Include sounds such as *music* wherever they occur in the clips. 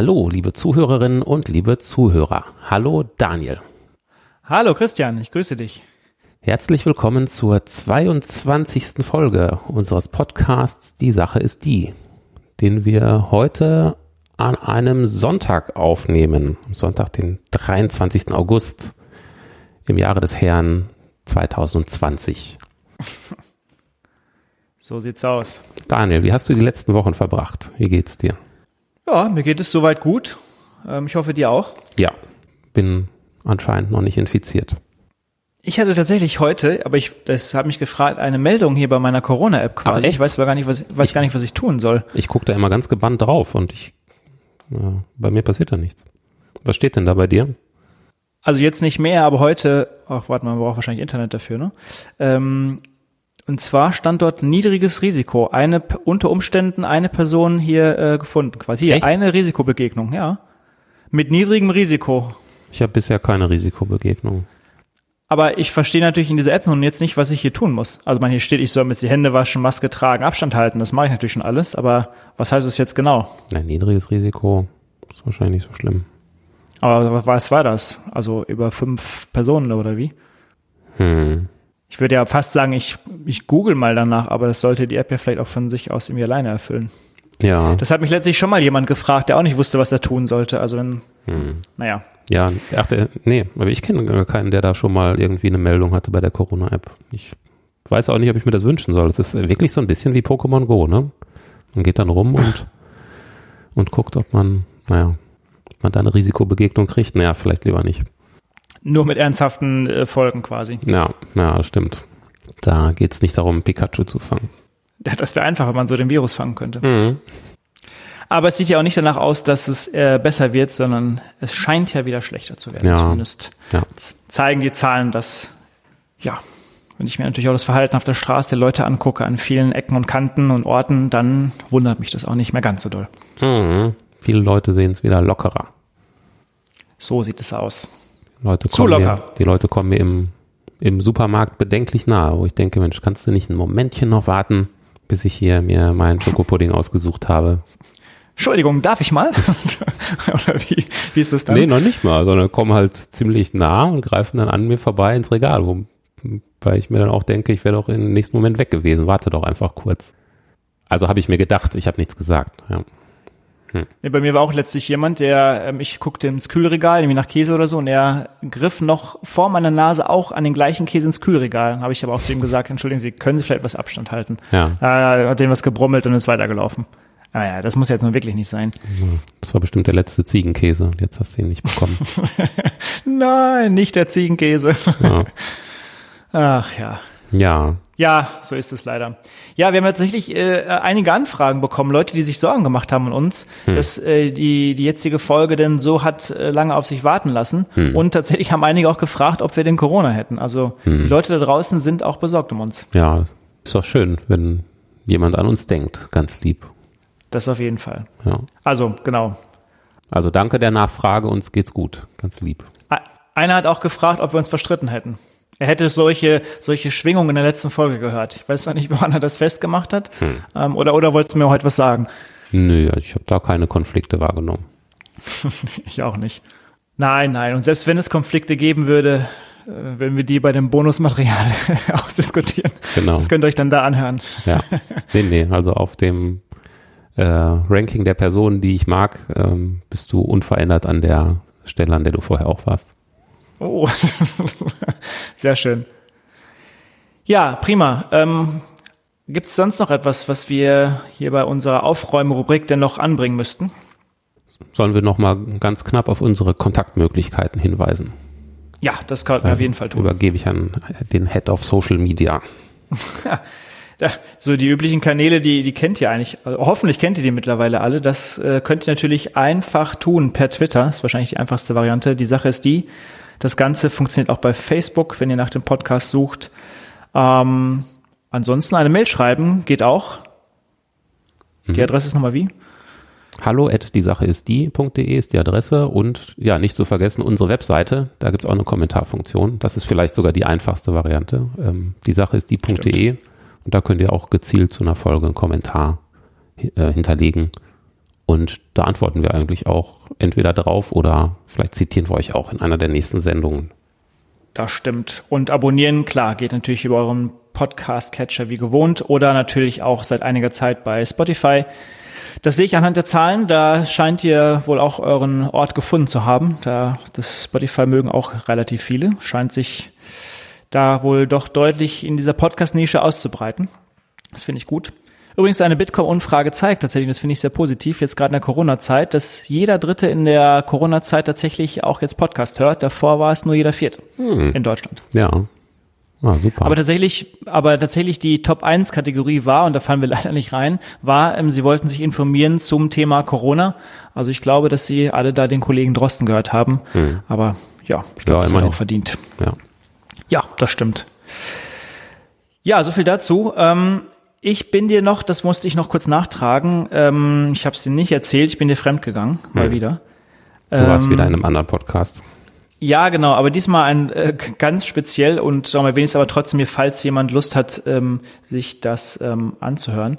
Hallo, liebe Zuhörerinnen und liebe Zuhörer. Hallo, Daniel. Hallo Christian, ich grüße dich. Herzlich willkommen zur 22. Folge unseres Podcasts Die Sache ist die, den wir heute an einem Sonntag aufnehmen, Sonntag, den 23. August im Jahre des Herrn 2020. *laughs* So sieht's aus. Daniel, wie hast du die letzten Wochen verbracht? Wie geht's dir? Ja, mir geht es soweit gut. Ähm, ich hoffe, dir auch. Ja, bin anscheinend noch nicht infiziert. Ich hatte tatsächlich heute, aber ich, das hat mich gefragt, eine Meldung hier bei meiner Corona-App quasi. Ich weiß aber gar nicht, was, weiß Ich- gar nicht, was ich tun soll. Ich gucke da immer ganz gebannt drauf und ich, ja, bei mir passiert da nichts. Was steht denn da bei dir? Also jetzt nicht mehr, aber heute, ach warte mal, man braucht wahrscheinlich Internet dafür, ne? Ähm, und zwar stand dort niedriges Risiko. Eine unter Umständen eine Person hier äh, gefunden, quasi hier Echt? eine Risikobegegnung, ja. Mit niedrigem Risiko. Ich habe bisher keine Risikobegegnung. Aber ich verstehe natürlich in dieser App nun jetzt nicht, was ich hier tun muss. Also man hier steht, ich soll mir jetzt die Hände waschen, Maske tragen, Abstand halten. Das mache ich natürlich schon alles. Aber was heißt es jetzt genau? Ein niedriges Risiko ist wahrscheinlich nicht so schlimm. Aber was war das? Also über fünf Personen oder wie? Hm. Ich würde ja fast sagen, ich, ich google mal danach, aber das sollte die App ja vielleicht auch von sich aus irgendwie alleine erfüllen. Ja, Das hat mich letztlich schon mal jemand gefragt, der auch nicht wusste, was er tun sollte. Also wenn, naja, ja, ach, der, nee, aber ich kenne keinen, der da schon mal irgendwie eine Meldung hatte bei der Corona-App. Ich weiß auch nicht, ob ich mir das wünschen soll. Es ist wirklich so ein bisschen wie Pokémon Go, ne? Man geht dann rum und, und guckt, ob man, naja, ob man da eine Risikobegegnung kriegt. Naja, vielleicht lieber nicht. Nur mit ernsthaften äh, Folgen quasi. Ja, ja, das stimmt. Da geht's nicht darum, Pikachu zu fangen. Ja, Das wäre einfach, wenn man so den Virus fangen könnte. Mhm. Aber es sieht ja auch nicht danach aus, dass es äh, besser wird, sondern es scheint ja wieder schlechter zu werden. Ja. Zumindest Ja. zeigen die Zahlen, dass, ja, wenn ich mir natürlich auch das Verhalten auf der Straße der Leute angucke, an vielen Ecken und Kanten und Orten, dann wundert mich das auch nicht mehr ganz so doll. Mhm. Viele Leute sehen es wieder lockerer. So sieht es aus. Leute Zu kommen locker. Mir, die Leute kommen mir im, im Supermarkt bedenklich nahe, wo ich denke, Mensch, kannst du nicht ein Momentchen noch warten, bis ich hier mir meinen Schokopudding ausgesucht habe? Entschuldigung, darf ich mal? *laughs* Oder wie, wie ist das dann? Nee, noch nicht mal, sondern kommen halt ziemlich nah und greifen dann an mir vorbei ins Regal, wo, weil ich mir dann auch denke, ich wäre doch im nächsten Moment weg gewesen, warte doch einfach kurz. Also habe ich mir gedacht, ich habe nichts gesagt. Ja. Nee, bei mir war auch letztlich jemand, der, ähm, ich guckte ins Kühlregal, irgendwie nach Käse oder so, und er griff noch vor meiner Nase auch an den gleichen Käse ins Kühlregal. Habe ich aber auch zu ihm gesagt, entschuldigen Sie, können Sie vielleicht etwas Abstand halten? Ja. Äh, hat dem was gebrummelt und ist weitergelaufen. Naja, das muss jetzt nun wirklich nicht sein. Das war bestimmt der letzte Ziegenkäse und jetzt hast du ihn nicht bekommen. *laughs* Nein, nicht der Ziegenkäse. Ja. Ach ja. ja. Ja, so ist es leider. Ja, wir haben tatsächlich äh, einige Anfragen bekommen, Leute, die sich Sorgen gemacht haben an uns, dass äh, die, die jetzige Folge denn so hat äh, lange auf sich warten lassen. Und tatsächlich haben einige auch gefragt, ob wir den Corona hätten. Also die Leute da draußen sind auch besorgt um uns. Ja, ist doch schön, wenn jemand an uns denkt, ganz lieb. Das auf jeden Fall. Ja. Also, genau. Also danke der Nachfrage, uns geht's gut, ganz lieb. Einer hat auch gefragt, ob wir uns verstritten hätten. Er hätte solche, solche Schwingungen in der letzten Folge gehört. Ich weiß zwar nicht, *laughs* woran er das festgemacht hat. Ähm, oder, oder wolltest du mir heute was sagen? Nö, ich habe da keine Konflikte wahrgenommen. *laughs* Ich auch nicht. Nein, nein. Und selbst wenn es Konflikte geben würde, äh, wenn wir die bei dem Bonusmaterial *laughs* ausdiskutieren. Genau. Das könnt ihr euch dann da anhören. Ja. nee, nee, also auf dem äh, Ranking der Personen, die ich mag, ähm, bist du unverändert an der Stelle, an der du vorher auch warst. Oh, *laughs* sehr schön. Ja, prima. Ähm, Gibt es sonst noch etwas, was wir hier bei unserer Aufräumrubrik denn noch anbringen müssten? Sollen wir nochmal ganz knapp auf unsere Kontaktmöglichkeiten hinweisen? Ja, das könnten wir auf jeden Fall tun. Übergebe ich an den Head of Social Media. *laughs* So die üblichen Kanäle, die, die kennt ihr eigentlich, also hoffentlich kennt ihr die mittlerweile alle. Das äh, könnt ihr natürlich einfach tun per Twitter. Ist wahrscheinlich die einfachste Variante. Die Sache ist die, das Ganze funktioniert auch bei Facebook, wenn ihr nach dem Podcast sucht. Ähm, ansonsten eine Mail schreiben geht auch. Die Mhm. Adresse ist nochmal wie? Hallo at die Sache ist die.de ist die Adresse und ja, nicht zu vergessen, unsere Webseite, da gibt es auch eine Kommentarfunktion. Das ist vielleicht sogar die einfachste Variante. Ähm, die Sache ist die.de und da könnt ihr auch gezielt zu einer Folge einen Kommentar äh, hinterlegen. Und da antworten wir eigentlich auch entweder drauf oder vielleicht zitieren wir euch auch in einer der nächsten Sendungen. Das stimmt. Und abonnieren, klar, geht natürlich über euren Podcast-Catcher wie gewohnt oder natürlich auch seit einiger Zeit bei Spotify. Das sehe ich anhand der Zahlen. Da scheint ihr wohl auch euren Ort gefunden zu haben. Da das Spotify mögen auch relativ viele. Scheint sich da wohl doch deutlich in dieser Podcast-Nische auszubreiten. Das finde ich gut. Übrigens, eine Bitkom-Umfrage zeigt tatsächlich, das finde ich sehr positiv, jetzt gerade in der Corona-Zeit, dass jeder Dritte in der Corona-Zeit tatsächlich auch jetzt Podcast hört. Davor war es nur jeder Vierte in Deutschland. Ja. Ah, super. Aber tatsächlich, aber tatsächlich die Top 1 Kategorie war, und da fallen wir *laughs* leider nicht rein, war, ähm, sie wollten sich informieren zum Thema Corona. Also ich glaube, dass sie alle da den Kollegen Drosten gehört haben. Aber ja, ich glaube, Ja, das hat auch verdient. ja. Ja, das stimmt. Ja, so viel dazu. Ähm, ich bin dir noch, das musste ich noch kurz nachtragen. Ähm, ich habe es dir nicht erzählt. Ich bin dir fremdgegangen, mal Hm. wieder. Du warst Ähm, wieder in einem anderen Podcast. Ja, genau, aber diesmal ein äh, ganz speziell und sagen wir wenigstens aber trotzdem mir, falls jemand Lust hat, ähm, sich das ähm, anzuhören.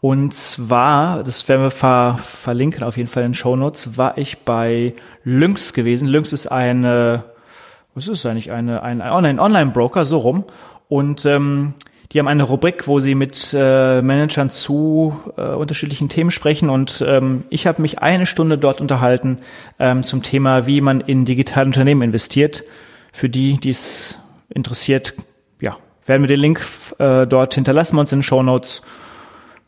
Und zwar, das werden wir ver verlinken auf jeden Fall in den Shownotes, war ich bei Lynx gewesen. Lynx ist eine, was ist eigentlich, eine, ein ein Online- Online-Broker, so rum. Und ähm, die haben eine Rubrik, wo sie mit äh, Managern zu äh, unterschiedlichen Themen sprechen. Und ähm, ich habe mich eine Stunde dort unterhalten ähm, zum Thema, wie man in digitale Unternehmen investiert. Für die, die es interessiert, ja, werden wir den Link äh, dort hinterlassen wir uns in den Show Notes.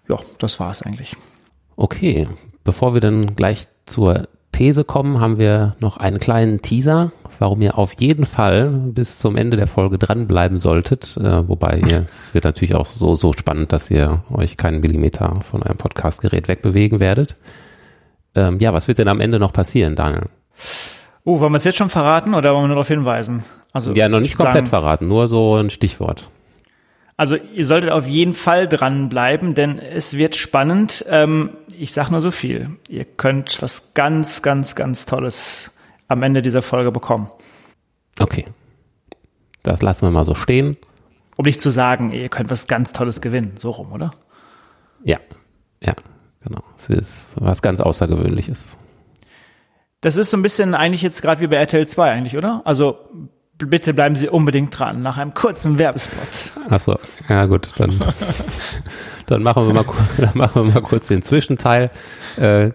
Ja, das war's eigentlich. Okay, bevor wir dann gleich zur These kommen, haben wir noch einen kleinen Teaser, warum ihr auf jeden Fall bis zum Ende der Folge dranbleiben solltet. Äh, wobei ihr, *laughs* es wird natürlich auch so, so spannend, dass ihr euch keinen Millimeter von eurem Podcastgerät wegbewegen werdet. Ähm, ja, was wird denn am Ende noch passieren, Daniel? Oh, wollen wir es jetzt schon verraten oder wollen wir nur darauf hinweisen? Also Ja, noch ich nicht komplett sagen, verraten, nur so ein Stichwort. Also ihr solltet auf jeden Fall dranbleiben, denn es wird spannend. Ähm, ich sag nur so viel. Ihr könnt was ganz, ganz, ganz Tolles am Ende dieser Folge bekommen. Okay. Das lassen wir mal so stehen. Um nicht zu sagen, ihr könnt was ganz Tolles gewinnen. So rum, oder? Ja, ja, genau. Es ist was ganz Außergewöhnliches. Das ist so ein bisschen eigentlich jetzt gerade wie bei RTL 2 eigentlich, oder? Also bitte bleiben Sie unbedingt dran nach einem kurzen Werbespot. Achso, ja gut, dann, *laughs* dann, machen wir mal, *laughs* dann machen wir mal kurz den Zwischenteil. Äh,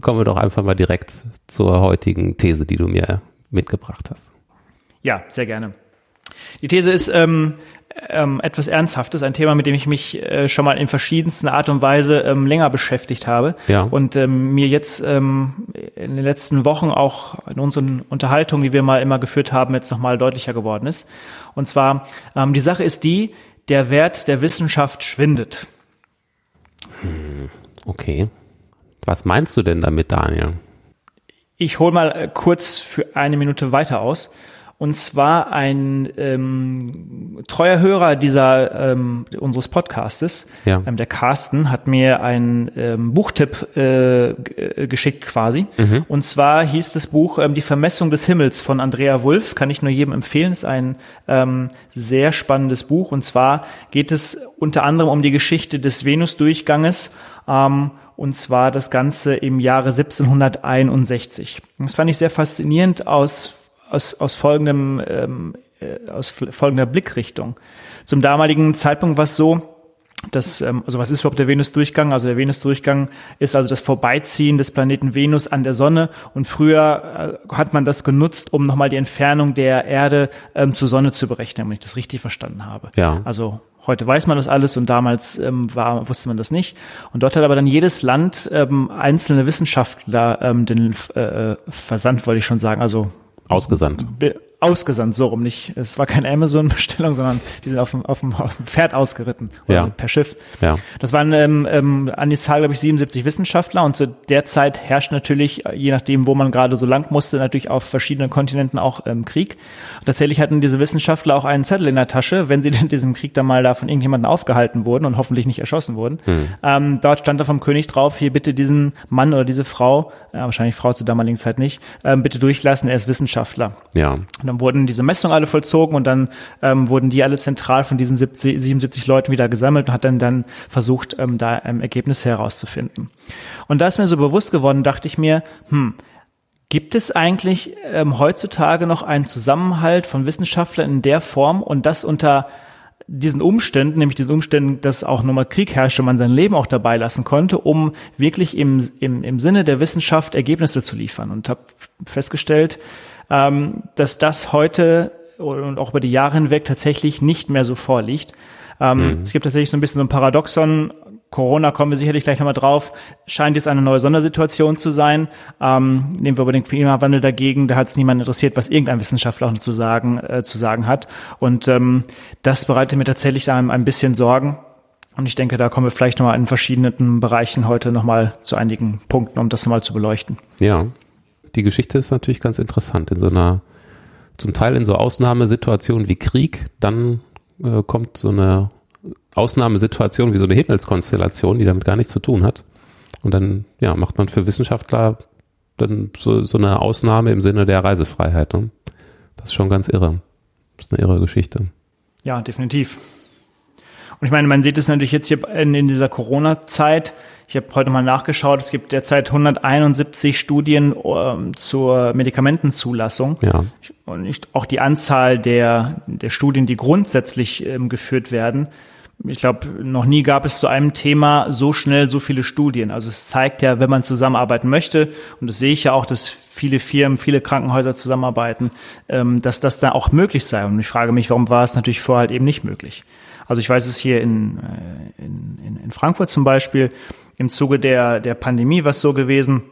kommen wir doch einfach mal direkt zur heutigen These, die du mir mitgebracht hast. Ja, sehr gerne. Die These ist ähm, ähm, etwas Ernsthaftes, ein Thema, mit dem ich mich äh, schon mal in verschiedensten Art und Weise ähm, länger beschäftigt habe Ja. und ähm, mir jetzt ähm, in den letzten Wochen auch in unseren Unterhaltungen, die wir mal immer geführt haben, jetzt nochmal deutlicher geworden ist. Und zwar, ähm, die Sache ist die, der Wert der Wissenschaft schwindet. Okay. Was meinst du denn damit, Daniel? Ich hole mal äh, kurz für eine Minute weiter aus. Und zwar ein ähm, treuer Hörer dieser ähm, unseres Podcastes, Ja. ähm, der Carsten, hat mir einen ähm, Buchtipp äh, äh, geschickt quasi. Und zwar hieß das Buch ähm, Die Vermessung des Himmels von Andrea Wulff. Kann ich nur jedem empfehlen. Ist ein ähm, sehr spannendes Buch. Und zwar geht es unter anderem um die Geschichte des Venusdurchganges. Ähm, und zwar das Ganze im Jahre 1761. Das fand ich sehr faszinierend aus, aus, aus folgendem, ähm, äh, aus folgender Blickrichtung. Zum damaligen Zeitpunkt war es so, dass, ähm, also was ist überhaupt der Venusdurchgang? Also der Venusdurchgang ist also das Vorbeiziehen des Planeten Venus an der Sonne und früher äh, hat man das genutzt, um nochmal die Entfernung der Erde ähm, zur Sonne zu berechnen, wenn ich das richtig verstanden habe. Ja. Also heute weiß man das alles und damals ähm, war, wusste man das nicht. Und dort hat aber dann jedes Land ähm, einzelne Wissenschaftler ähm, den äh, Versand, wollte ich schon sagen, also Ausgesandt. Ausgesandt, so rum nicht. Es war keine Amazon-Bestellung, sondern die sind auf dem, auf dem, auf dem Pferd ausgeritten oder Ja. per Schiff. Ja. Das waren ähm, ähm, an die Zahl, glaube ich, 77 Wissenschaftler und zu der Zeit herrscht natürlich, äh, je nachdem, wo man gerade so lang musste, natürlich auf verschiedenen Kontinenten auch ähm, Krieg. Und tatsächlich hatten diese Wissenschaftler auch einen Zettel in der Tasche, wenn sie *laughs* in diesem Krieg dann mal da von irgendjemandem aufgehalten wurden und hoffentlich nicht erschossen wurden. Ähm, dort stand da vom König drauf, hier bitte diesen Mann oder diese Frau, äh, wahrscheinlich Frau zur damaligen Zeit nicht, ähm, bitte durchlassen, er ist Wissenschaftler. Ja. Und dann wurden diese Messungen alle vollzogen und dann ähm, wurden die alle zentral von diesen 70, 77 Leuten wieder gesammelt und hat dann, dann versucht, ähm, da ähm, Ergebnisse herauszufinden. Und da ist mir so bewusst geworden, dachte ich mir, hm, gibt es eigentlich ähm, heutzutage noch einen Zusammenhalt von Wissenschaftlern in der Form und das unter diesen Umständen, nämlich diesen Umständen, dass auch nochmal Krieg herrschte, man sein Leben auch dabei lassen konnte, um wirklich im, im, im Sinne der Wissenschaft Ergebnisse zu liefern. Und habe festgestellt, ähm, dass das heute und auch über die Jahre hinweg tatsächlich nicht mehr so vorliegt. Ähm, Es gibt tatsächlich so ein bisschen so ein Paradoxon. Corona kommen wir sicherlich gleich nochmal drauf, scheint jetzt eine neue Sondersituation zu sein. Ähm, nehmen wir aber den Klimawandel dagegen, da hat es niemand interessiert, was irgendein Wissenschaftler auch noch zu sagen, äh, zu sagen hat. Und ähm, das bereitet mir tatsächlich ein, ein bisschen Sorgen. Und ich denke, da kommen wir vielleicht nochmal in verschiedenen Bereichen heute nochmal zu einigen Punkten, um das nochmal zu beleuchten. Ja. Die Geschichte ist natürlich ganz interessant. In so einer, zum Teil in so Ausnahmesituationen wie Krieg, dann äh, kommt so eine Ausnahmesituation wie so eine Himmelskonstellation, die damit gar nichts zu tun hat. Und dann, ja, macht man für Wissenschaftler dann so, so eine Ausnahme im Sinne der Reisefreiheit. Ne? Das ist schon ganz irre. Das ist eine irre Geschichte. Ja, definitiv. Und ich meine, man sieht es natürlich jetzt hier in, in dieser Corona-Zeit. Ich habe heute mal nachgeschaut, es gibt derzeit 171 Studien ähm, zur Medikamentenzulassung. Ja. Und nicht, auch die Anzahl der, der Studien, die grundsätzlich ähm, geführt werden. Ich glaube, noch nie gab es zu einem Thema so schnell so viele Studien. Also es zeigt ja, wenn man zusammenarbeiten möchte, und das sehe ich ja auch, dass viele Firmen, viele Krankenhäuser zusammenarbeiten, ähm, dass das dann auch möglich sei. Und ich frage mich, warum war es natürlich vorher halt eben nicht möglich? Also ich weiß es hier in, äh, in, in, in Frankfurt zum Beispiel, im Zuge der, der Pandemie war es so gewesen,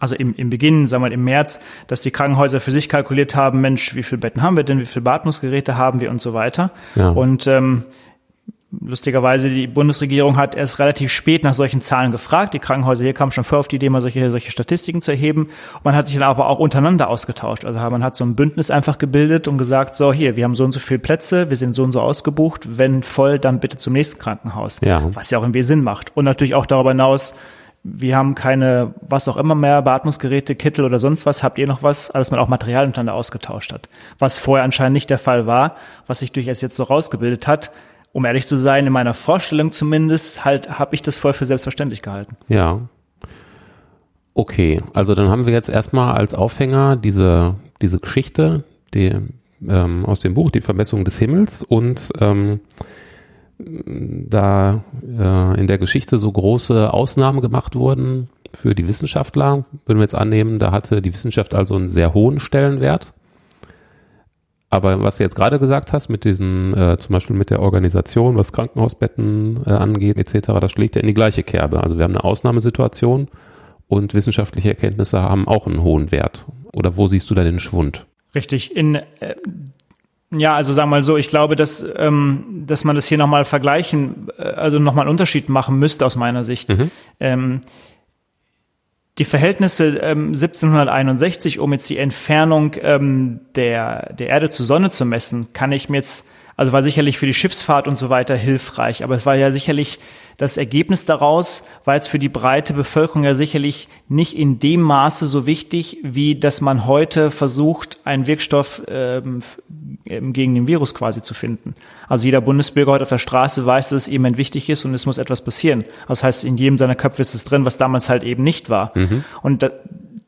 also im, im Beginn, sagen wir mal im März, dass die Krankenhäuser für sich kalkuliert haben, Mensch, wie viele Betten haben wir denn, wie viele Beatmungsgeräte haben wir und so weiter. Ja. Und ähm, lustigerweise, die Bundesregierung hat erst relativ spät nach solchen Zahlen gefragt. Die Krankenhäuser hier kamen schon vor auf die Idee, mal solche, solche Statistiken zu erheben. Man hat sich dann aber auch untereinander ausgetauscht. Also man hat so ein Bündnis einfach gebildet und gesagt, so hier, wir haben so und so viele Plätze, wir sind so und so ausgebucht. Wenn voll, dann bitte zum nächsten Krankenhaus. Ja. Was ja auch irgendwie Sinn macht. Und natürlich auch darüber hinaus, wir haben keine, was auch immer mehr, Beatmungsgeräte, Kittel oder sonst was. Habt ihr noch was? Dass man auch Material untereinander ausgetauscht hat. Was vorher anscheinend nicht der Fall war, was sich durchaus jetzt so rausgebildet hat. Um ehrlich zu sein, in meiner Vorstellung zumindest, halt, habe ich das vorher für selbstverständlich gehalten. Ja. Okay, also dann haben wir jetzt erstmal als Aufhänger diese, diese Geschichte die, ähm, aus dem Buch, die Vermessung des Himmels und ähm, da äh, in der Geschichte so große Ausnahmen gemacht wurden für die Wissenschaftler, würden wir jetzt annehmen, da hatte die Wissenschaft also einen sehr hohen Stellenwert. Aber was du jetzt gerade gesagt hast, mit diesen, äh, zum Beispiel mit der Organisation, was Krankenhausbetten äh, angeht, etc., das schlägt ja in die gleiche Kerbe. Also wir haben eine Ausnahmesituation und wissenschaftliche Erkenntnisse haben auch einen hohen Wert. Oder wo siehst du da den Schwund? Richtig. In, äh, ja, also sagen wir mal so, ich glaube, dass, ähm, dass man das hier nochmal vergleichen, äh, also nochmal einen Unterschied machen müsste aus meiner Sicht. Ähm, die Verhältnisse ähm, 1761, um jetzt die Entfernung ähm, der, der Erde zur Sonne zu messen, kann ich mir jetzt, also war sicherlich für die Schiffsfahrt und so weiter hilfreich, aber es war ja sicherlich das Ergebnis daraus war jetzt für die breite Bevölkerung ja sicherlich nicht in dem Maße so wichtig, wie dass man heute versucht, einen Wirkstoff ähm, gegen den Virus quasi zu finden. Also jeder Bundesbürger heute auf der Straße weiß, dass es eben wichtig ist und es muss etwas passieren. Das heißt, in jedem seiner Köpfe ist es drin, was damals halt eben nicht war. Mhm. Und da,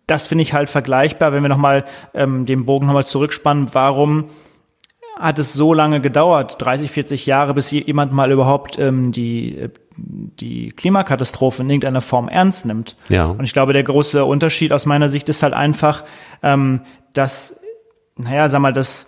das finde ich halt vergleichbar, wenn wir nochmal ähm, den Bogen nochmal zurückspannen, warum hat es so lange gedauert, 30, 40 Jahre, bis jemand mal überhaupt ähm, die, die Klimakatastrophe in irgendeiner Form ernst nimmt. Ja. Und ich glaube, der große Unterschied aus meiner Sicht ist halt einfach, ähm, dass, naja, sag mal, dass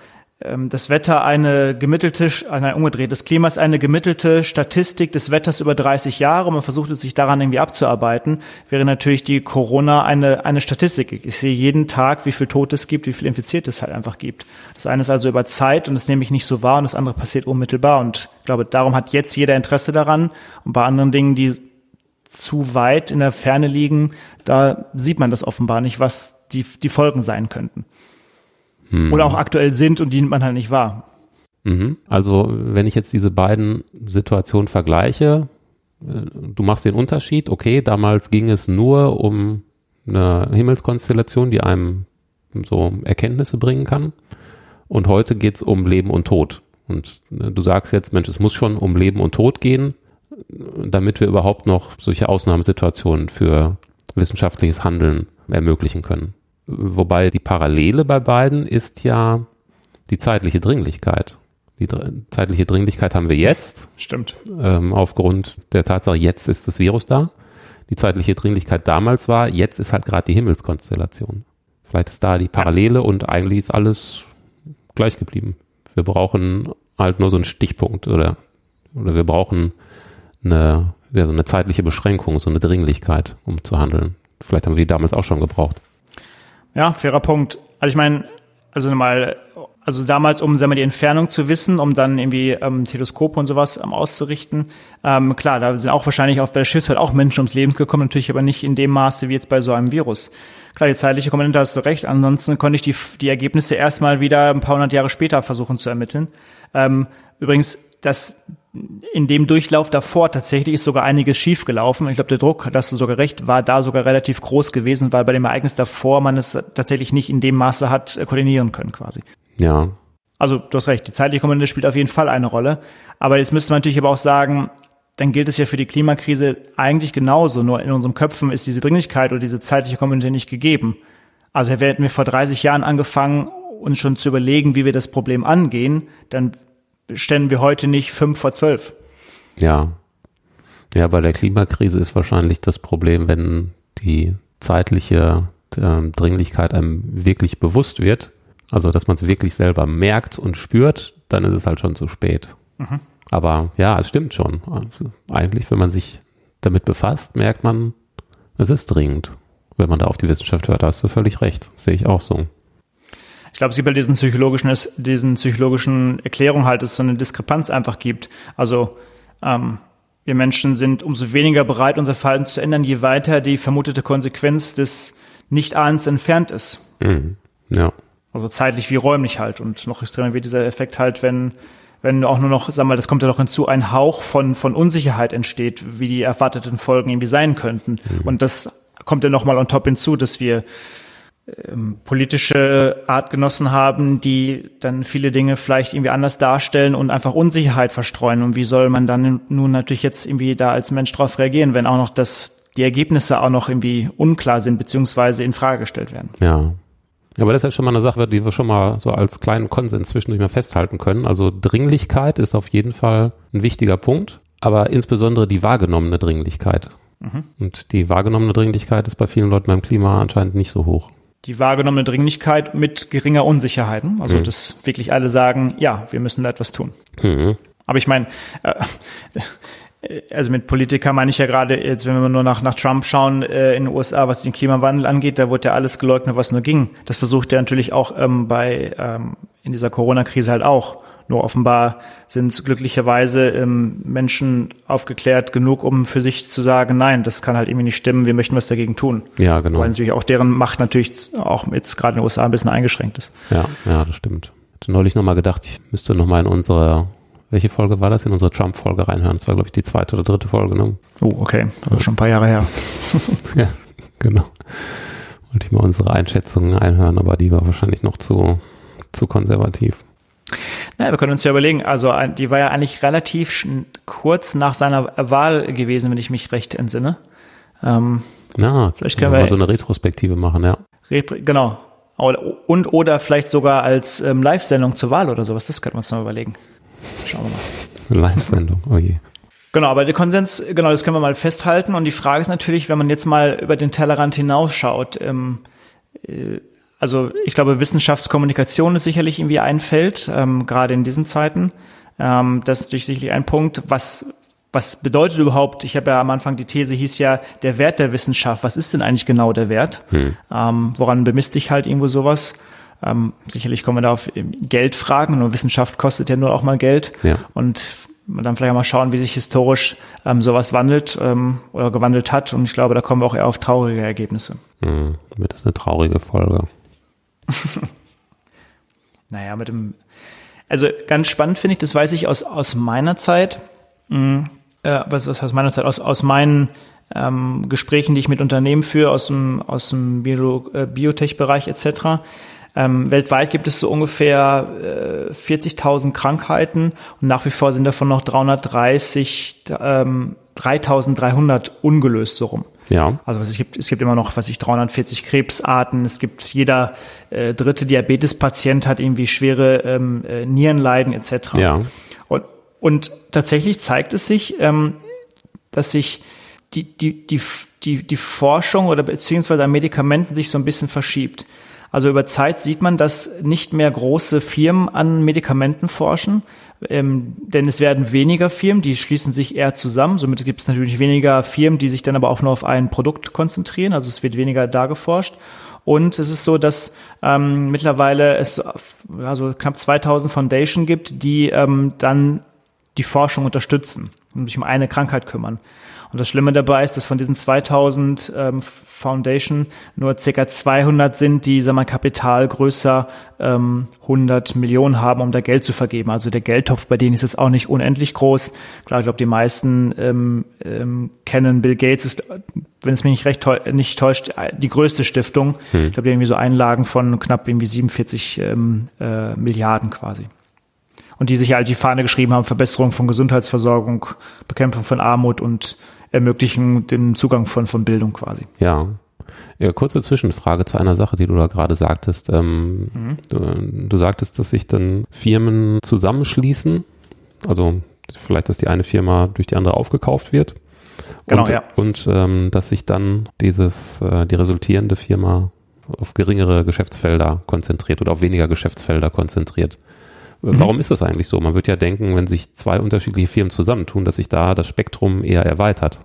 das Wetter eine gemittelte, äh, nein, umgedreht, das Klima ist eine gemittelte Statistik des Wetters über 30 Jahre. Man versucht es sich daran irgendwie abzuarbeiten. Wäre natürlich die Corona eine, eine Statistik. Ich sehe jeden Tag, wie viel Tote es gibt, wie viel Infizierte es halt einfach gibt. Das eine ist also über Zeit und das nehme ich nicht so wahr und das andere passiert unmittelbar. Und ich glaube, darum hat jetzt jeder Interesse daran. Und bei anderen Dingen, die zu weit in der Ferne liegen, da sieht man das offenbar nicht, was die, die Folgen sein könnten hm. oder auch aktuell sind und die nimmt man halt nicht wahr. Mhm. Also wenn ich jetzt diese beiden Situationen vergleiche, äh, du machst den Unterschied, okay, damals ging es nur um eine Himmelskonstellation, die einem so Erkenntnisse bringen kann. Und heute geht es um Leben und Tod. Und äh, du sagst jetzt, Mensch, es muss schon um Leben und Tod gehen, damit wir überhaupt noch solche Ausnahmesituationen für wissenschaftliches Handeln ermöglichen können. Wobei die Parallele bei beiden ist ja die zeitliche Dringlichkeit. Die zeitliche Dringlichkeit haben wir jetzt. Stimmt. Ähm, aufgrund der Tatsache, jetzt ist das Virus da. Die zeitliche Dringlichkeit damals war, jetzt ist halt gerade die Himmelskonstellation. Vielleicht ist da die Parallele ja. und eigentlich ist alles gleich geblieben. Wir brauchen halt nur so einen Stichpunkt oder, oder wir brauchen eine, ja, so eine zeitliche Beschränkung, so eine Dringlichkeit, um zu handeln. Vielleicht haben wir die damals auch schon gebraucht. Ja, fairer Punkt. Also ich meine, also mal, also damals, um sagen wir, die Entfernung zu wissen, um dann irgendwie ähm, Teleskope und sowas ähm, auszurichten. Ähm, klar, da sind auch wahrscheinlich auf der Schiffsfahrt auch Menschen ums Leben gekommen, natürlich aber nicht in dem Maße wie jetzt bei so einem Virus. Klar, die zeitliche Komponente hast du recht. Ansonsten konnte ich die, die Ergebnisse erstmal wieder ein paar hundert Jahre später versuchen zu ermitteln. Ähm, übrigens, das in dem Durchlauf davor tatsächlich ist sogar einiges schiefgelaufen. Ich glaube, der Druck, da hast du sogar recht, war da sogar relativ groß gewesen, weil bei dem Ereignis davor man es tatsächlich nicht in dem Maße hat koordinieren können quasi. Ja. Also du hast recht, die zeitliche Komponente spielt auf jeden Fall eine Rolle. Aber jetzt müsste man natürlich aber auch sagen, dann gilt es ja für die Klimakrise eigentlich genauso. Nur in unseren Köpfen ist diese Dringlichkeit oder diese zeitliche Komponente nicht gegeben. Also hätten wir vor 30 Jahren angefangen, uns schon zu überlegen, wie wir das Problem angehen, dann ständen wir heute nicht fünf vor zwölf. Ja. Ja, bei der Klimakrise ist wahrscheinlich das Problem, wenn die zeitliche äh, Dringlichkeit einem wirklich bewusst wird, also dass man es wirklich selber merkt und spürt, dann ist es halt schon zu spät. Mhm. Aber ja, es stimmt schon. Also eigentlich, wenn man sich damit befasst, merkt man, es ist dringend. Wenn man da auf die Wissenschaft hört, hast du völlig recht. Das sehe ich auch so. Ich glaube, es gibt bei diesen psychologischen, diesen psychologischen Erklärungen halt, dass es so eine Diskrepanz einfach gibt. Also ähm, wir Menschen sind umso weniger bereit, unser Verhalten zu ändern, je weiter die vermutete Konsequenz des Nicht-Ahns entfernt ist. Mhm. Ja. Also zeitlich wie räumlich halt. Und noch extremer wird dieser Effekt halt, wenn, wenn auch nur noch, sag mal, das kommt ja noch hinzu, ein Hauch von, von Unsicherheit entsteht, wie die erwarteten Folgen irgendwie sein könnten. Mhm. Und das kommt ja nochmal on top hinzu, dass wir ähm, politische Artgenossen haben, die dann viele Dinge vielleicht irgendwie anders darstellen und einfach Unsicherheit verstreuen. Und wie soll man dann nun natürlich jetzt irgendwie da als Mensch drauf reagieren, wenn auch noch das, die Ergebnisse auch noch irgendwie unklar sind, beziehungsweise in Frage gestellt werden? Ja. Aber das ist ja schon mal eine Sache, die wir schon mal so als kleinen Konsens zwischendurch mal festhalten können. Also Dringlichkeit ist auf jeden Fall ein wichtiger Punkt, aber insbesondere die wahrgenommene Dringlichkeit. Mhm. Und die wahrgenommene Dringlichkeit ist bei vielen Leuten beim Klima anscheinend nicht so hoch die wahrgenommene Dringlichkeit mit geringer Unsicherheiten. Also, mhm. dass wirklich alle sagen, ja, wir müssen da etwas tun. Mhm. Aber ich meine, äh, *laughs* also mit Politiker meine ich ja gerade, jetzt wenn wir nur nach, nach Trump schauen äh, in den USA, was den Klimawandel angeht, da wurde ja alles geleugnet, was nur ging. Das versucht er natürlich auch ähm, bei ähm, in dieser Corona-Krise halt auch. Nur offenbar sind glücklicherweise ähm, Menschen aufgeklärt genug, um für sich zu sagen, nein, das kann halt irgendwie nicht stimmen, wir möchten was dagegen tun. Ja, genau. Weil natürlich auch deren Macht natürlich auch jetzt gerade in den USA ein bisschen eingeschränkt ist. Ja, ja, das stimmt. Ich hatte neulich nochmal gedacht, ich müsste nochmal in unsere, welche Folge war das? In unsere Trump-Folge reinhören. Das war, glaube ich, die zweite oder dritte Folge. Ne? Oh, okay. Das ist schon ein paar Jahre her. *laughs* ja, genau. Wollte ich mal unsere Einschätzungen einhören, aber die war wahrscheinlich noch zu, zu konservativ. Naja, wir können uns ja überlegen, also die war ja eigentlich relativ kurz nach seiner Wahl gewesen, wenn ich mich recht entsinne. Ähm, Na, vielleicht können wir mal so eine Retrospektive machen, ja. Genau. Und oder vielleicht sogar als ähm, Live-Sendung zur Wahl oder sowas, das könnten wir uns noch überlegen. Schauen wir mal. Live-Sendung, oh je. Genau, aber der Konsens, genau, das können wir mal festhalten. Und die Frage ist natürlich, wenn man jetzt mal über den Tellerrand hinausschaut, ähm, äh, also ich glaube, Wissenschaftskommunikation ist sicherlich irgendwie ein Feld, ähm, gerade in diesen Zeiten. Ähm, das ist natürlich sicherlich ein Punkt. Was, was bedeutet überhaupt, ich habe ja am Anfang die These hieß ja, der Wert der Wissenschaft. Was ist denn eigentlich genau der Wert? Hm. Ähm, woran bemisst dich halt irgendwo sowas? Ähm, sicherlich kommen wir da auf Geld fragen. Und Wissenschaft kostet ja nur auch mal Geld. Ja. Und dann vielleicht auch mal schauen, wie sich historisch ähm, sowas wandelt ähm, oder gewandelt hat. Und ich glaube, da kommen wir auch eher auf traurige Ergebnisse. Hm, wird das eine traurige Folge? *laughs* naja, mit dem. Also ganz spannend finde ich, das weiß ich aus, aus meiner Zeit. Mh, hm, äh, was, was aus meiner Zeit, aus, aus meinen ähm, Gesprächen, die ich mit Unternehmen führe, aus dem, aus dem Bio, äh, Biotech-Bereich etc. Ähm, weltweit gibt es so ungefähr äh, 40.000 Krankheiten und nach wie vor sind davon noch 330, ähm, 3.300 ungelöst so rum. Ja. Also es gibt, es gibt immer noch, was ich 340 Krebsarten. Es gibt jeder äh, dritte Diabetespatient hat irgendwie schwere ähm, äh, Nierenleiden etc. Ja. Und, und tatsächlich zeigt es sich, ähm, dass sich die, die, die, die, die Forschung oder beziehungsweise an Medikamenten sich so ein bisschen verschiebt. Also über Zeit sieht man, dass nicht mehr große Firmen an Medikamenten forschen, ähm, denn es werden weniger Firmen, die schließen sich eher zusammen. Somit gibt es natürlich weniger Firmen, die sich dann aber auch nur auf ein Produkt konzentrieren. Also es wird weniger da geforscht. Und es ist so, dass ähm, mittlerweile es also knapp 2000 Foundation gibt, die ähm, dann die Forschung unterstützen und sich um eine Krankheit kümmern. Und das Schlimme dabei ist, dass von diesen 2000 ähm, Foundation nur circa 200 sind, die sagen wir, Kapital größer ähm, 100 Millionen haben, um da Geld zu vergeben. Also der Geldtopf bei denen ist jetzt auch nicht unendlich groß. Klar, ich glaube, die meisten ähm, ähm, kennen Bill Gates ist, wenn es mich nicht recht nicht täuscht, die größte Stiftung. Hm. Ich glaube, die haben irgendwie so Einlagen von knapp irgendwie 47 ähm, äh, Milliarden quasi und die sich halt die Fahne geschrieben haben, Verbesserung von Gesundheitsversorgung, Bekämpfung von Armut und ermöglichen den Zugang von, von Bildung quasi. Ja. ja. Kurze Zwischenfrage zu einer Sache, die du da gerade sagtest. Ähm, mhm. du, du sagtest, dass sich dann Firmen zusammenschließen, also vielleicht, dass die eine Firma durch die andere aufgekauft wird. Genau, und, ja. Und ähm, dass sich dann dieses, äh, die resultierende Firma auf geringere Geschäftsfelder konzentriert oder auf weniger Geschäftsfelder konzentriert. Mhm. Warum ist das eigentlich so? Man wird ja denken, wenn sich zwei unterschiedliche Firmen zusammentun, dass sich da das Spektrum eher erweitert.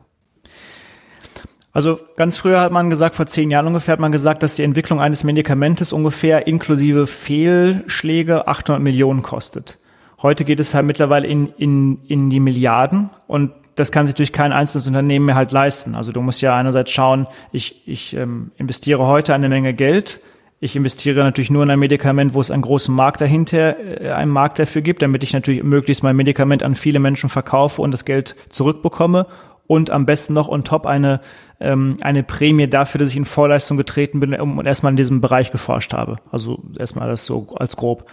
Also ganz früher hat man gesagt, vor zehn Jahren ungefähr hat man gesagt, dass die Entwicklung eines Medikamentes ungefähr inklusive Fehlschläge 800 Millionen kostet. Heute geht es halt mittlerweile in, in, in die Milliarden und das kann sich durch kein einzelnes Unternehmen mehr halt leisten. Also du musst ja einerseits schauen, ich, ich ähm, investiere heute eine Menge Geld, ich investiere natürlich nur in ein Medikament, wo es einen großen Markt dahinter, äh, einen Markt dafür gibt, damit ich natürlich möglichst mein Medikament an viele Menschen verkaufe und das Geld zurückbekomme und am besten noch on top eine, ähm, eine Prämie dafür, dass ich in Vorleistung getreten bin und erstmal in diesem Bereich geforscht habe. Also erstmal das so als grob.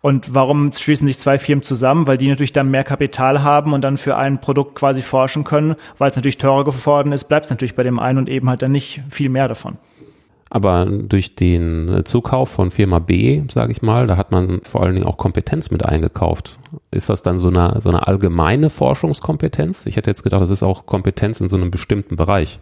Und warum schließen sich zwei Firmen zusammen? Weil die natürlich dann mehr Kapital haben und dann für ein Produkt quasi forschen können. Weil es natürlich teurer geworden ist, bleibt es natürlich bei dem einen und eben halt dann nicht viel mehr davon. Aber durch den Zukauf von Firma B, sage ich mal, da hat man vor allen Dingen auch Kompetenz mit eingekauft. Ist das dann so eine, so eine allgemeine Forschungskompetenz? Ich hätte jetzt gedacht, das ist auch Kompetenz in so einem bestimmten Bereich.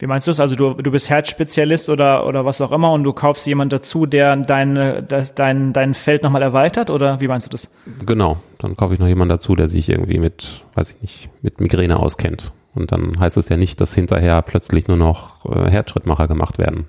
Wie meinst du das? Also du, du bist Herzspezialist oder, oder was auch immer und du kaufst jemand dazu, der dein, das, dein, dein Feld nochmal erweitert oder wie meinst du das? Genau, dann kaufe ich noch jemanden dazu, der sich irgendwie mit, weiß ich nicht, mit Migräne auskennt. Und dann heißt es ja nicht, dass hinterher plötzlich nur noch äh, Herzschrittmacher gemacht werden.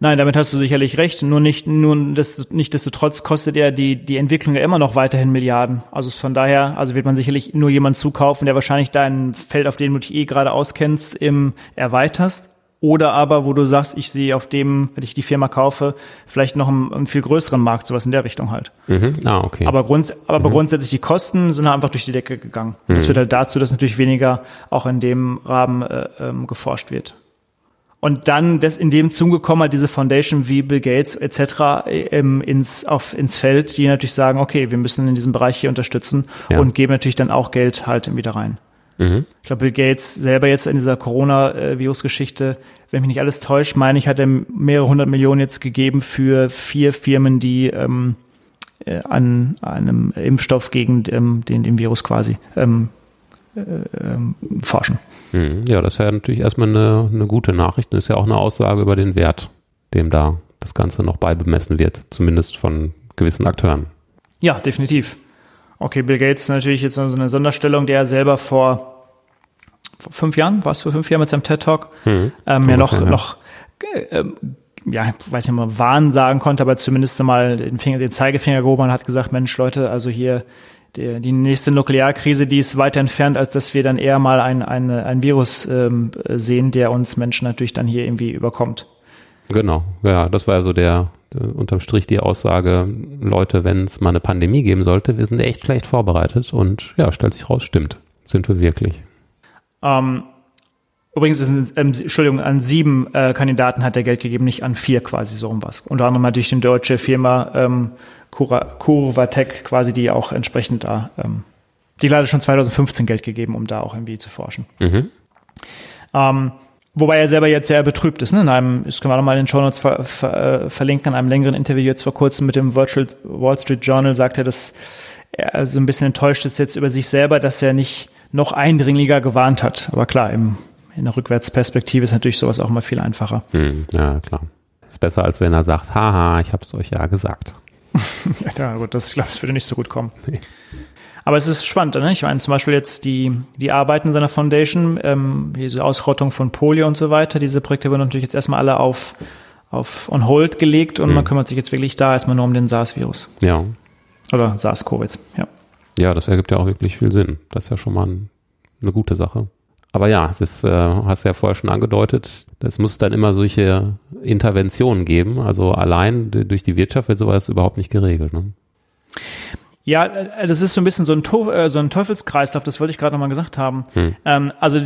Nein, damit hast du sicherlich recht. Nur nicht, nur das, nichtsdestotrotz kostet ja die, die Entwicklung ja immer noch weiterhin Milliarden. Also von daher, also wird man sicherlich nur jemanden zukaufen, der wahrscheinlich dein Feld, auf dem du dich eh gerade auskennst, im erweiterst. Oder aber, wo du sagst, ich sehe auf dem, wenn ich die Firma kaufe, vielleicht noch einen, einen viel größeren Markt, sowas in der Richtung halt. Mhm. Ah, okay. Aber, grunds aber mhm. grundsätzlich die Kosten sind halt einfach durch die Decke gegangen. Und das mhm. führt halt dazu, dass natürlich weniger auch in dem Rahmen äh, ähm, geforscht wird. Und dann das in dem Zuge kommen halt diese Foundation wie Bill Gates etc. Ähm, ins, auf, ins Feld, die natürlich sagen, okay, wir müssen in diesem Bereich hier unterstützen ja. und geben natürlich dann auch Geld halt wieder rein. Mhm. Ich glaube, Bill Gates selber jetzt in dieser Corona-Virus-Geschichte, wenn mich nicht alles täuscht, meine ich, hat er mehrere hundert Millionen jetzt gegeben für vier Firmen, die ähm, äh, an einem Impfstoff gegen ähm, den, den Virus quasi ähm, äh, ähm, forschen. Mhm. Ja, das ist ja natürlich erstmal eine, eine gute Nachricht. Das ist ja auch eine Aussage über den Wert, dem da das Ganze noch beibemessen wird, zumindest von gewissen Akteuren. Ja, definitiv. Okay, Bill Gates natürlich jetzt so eine Sonderstellung, der selber vor, vor fünf Jahren, war es vor fünf Jahren mit seinem TED Talk, hm, ähm, ja noch, ja. noch äh, ja, weiß nicht mal, Wahn sagen konnte, aber zumindest mal den, Finger, den Zeigefinger gehoben und hat gesagt, Mensch, Leute, also hier die, die nächste Nuklearkrise, die ist weiter entfernt, als dass wir dann eher mal ein, ein, ein Virus ähm, sehen, der uns Menschen natürlich dann hier irgendwie überkommt. Genau, ja, das war ja so der, der unterm Strich die Aussage, Leute, wenn es mal eine Pandemie geben sollte, wir sind echt schlecht vorbereitet und ja, stellt sich raus, stimmt, sind wir wirklich. Ähm, Übrigens, ist, ähm, Entschuldigung, an sieben äh, Kandidaten hat er Geld gegeben, nicht an vier quasi so um was. Unter anderem natürlich die deutsche Firma ähm, Curvatec quasi, die auch entsprechend da, ähm, die leider schon 2015 Geld gegeben, um da auch irgendwie zu forschen. Mhm. Ähm, wobei er selber jetzt sehr betrübt ist. Ne? In einem, das können wir nochmal in den Show Notes ver, ver, äh, verlinken, in einem längeren Interview jetzt vor kurzem mit dem Virtual Wall Street Journal sagt er, dass er so ein bisschen enttäuscht ist jetzt über sich selber, dass er nicht noch eindringlicher gewarnt hat. Aber klar, im in der Rückwärtsperspektive ist natürlich sowas auch mal viel einfacher. Hm, ja, klar. Ist besser, als wenn er sagt, haha, ich habe es euch ja gesagt. *laughs* ja, gut, das, ich glaube, es würde nicht so gut kommen. Nee. Aber es ist spannend, ne? Ich meine, zum Beispiel jetzt die, die Arbeiten seiner Foundation, ähm, diese Ausrottung von Polio und so weiter, diese Projekte wurden natürlich jetzt erstmal alle auf, auf on hold gelegt und hm. man kümmert sich jetzt wirklich da erstmal nur um den SARS-Virus. Ja. Oder SARS-CoV, ja. Ja, das ergibt ja auch wirklich viel Sinn. Das ist ja schon mal ein, eine gute Sache. Aber ja, das äh, hast du ja vorher schon angedeutet, es muss dann immer solche Interventionen geben. Also allein durch die Wirtschaft wird sowas überhaupt nicht geregelt. Ne? Ja, äh, das ist so ein bisschen so ein, äh, so ein Teufelskreislauf, das wollte ich gerade nochmal gesagt haben. Hm. Ähm, also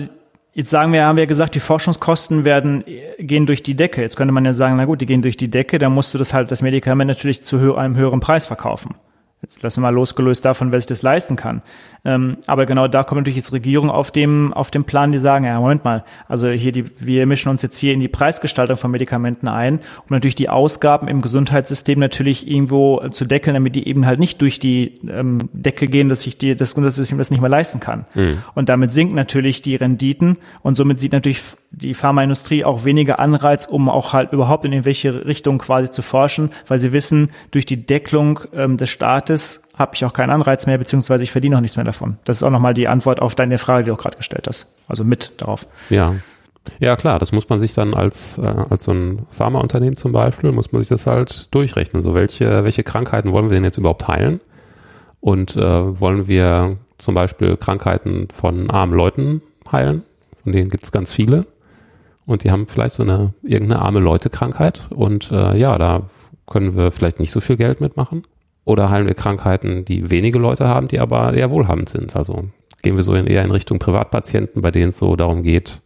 Jetzt sagen wir, haben wir gesagt, die Forschungskosten werden äh, gehen durch die Decke. Jetzt könnte man ja sagen, na gut, die gehen durch die Decke, dann musst du das halt das Medikament natürlich zu einem höheren Preis verkaufen. Jetzt lassen wir mal losgelöst davon, wer sich das leisten kann. Ähm, aber genau da kommt natürlich jetzt Regierung auf dem, auf dem Plan, die sagen, ja, Moment mal, also hier die, wir mischen uns jetzt hier in die Preisgestaltung von Medikamenten ein, um natürlich die Ausgaben im Gesundheitssystem natürlich irgendwo zu deckeln, damit die eben halt nicht durch die ähm, Decke gehen, dass sich die, das Gesundheitssystem das nicht mehr leisten kann. Mhm. Und damit sinken natürlich die Renditen und somit sieht natürlich die Pharmaindustrie auch weniger Anreiz, um auch halt überhaupt in welche Richtung quasi zu forschen, weil sie wissen, durch die Deckelung ähm, des Staates habe ich auch keinen Anreiz mehr, beziehungsweise ich verdiene auch nichts mehr davon. Das ist auch nochmal die Antwort auf deine Frage, die du gerade gestellt hast. Also mit darauf. Ja. Ja, klar, das muss man sich dann als, äh, als so ein Pharmaunternehmen zum Beispiel, muss man sich das halt durchrechnen. So, welche, welche Krankheiten wollen wir denn jetzt überhaupt heilen? Und äh, wollen wir zum Beispiel Krankheiten von armen Leuten heilen? Von denen gibt es ganz viele und die haben vielleicht so eine irgendeine arme Leute-Krankheit und äh, ja, da können wir vielleicht nicht so viel Geld mitmachen. Oder heilen wir Krankheiten, die wenige Leute haben, die aber eher wohlhabend sind. Also gehen wir so in, eher in Richtung Privatpatienten, bei denen es so darum geht,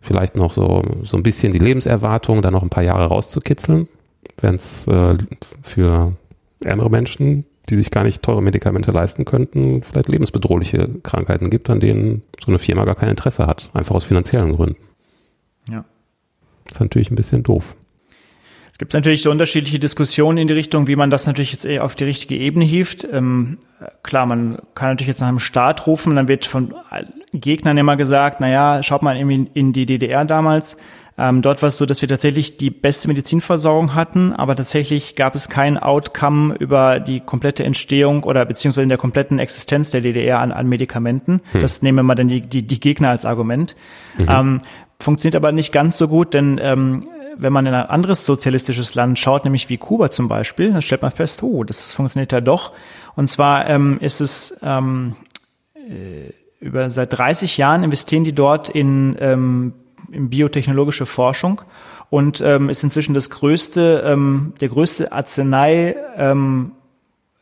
vielleicht noch so, so ein bisschen die Lebenserwartung da noch ein paar Jahre rauszukitzeln, wenn es äh, für ärmere Menschen, die sich gar nicht teure Medikamente leisten könnten, vielleicht lebensbedrohliche Krankheiten gibt, an denen so eine Firma gar kein Interesse hat, einfach aus finanziellen Gründen. Ja. Das ist natürlich ein bisschen doof. Es gibt natürlich so unterschiedliche Diskussionen in die Richtung, wie man das natürlich jetzt eher auf die richtige Ebene hieft. Ähm, klar, man kann natürlich jetzt nach einem Staat rufen, dann wird von Gegnern immer gesagt, naja, schaut mal in, in die DDR damals. Ähm, dort war es so, dass wir tatsächlich die beste Medizinversorgung hatten, aber tatsächlich gab es kein Outcome über die komplette Entstehung oder beziehungsweise in der kompletten Existenz der DDR an, an Medikamenten. Hm. Das nehmen wir mal dann die, die, die Gegner als Argument. Mhm. Ähm, Funktioniert aber nicht ganz so gut, denn ähm, wenn man in ein anderes sozialistisches Land schaut, nämlich wie Kuba zum Beispiel, dann stellt man fest, oh, das funktioniert ja doch. Und zwar ähm, ist es ähm, äh, über seit 30 Jahren investieren die dort in, ähm, in biotechnologische Forschung und ähm, ist inzwischen das größte, ähm, der größte Arznei ähm,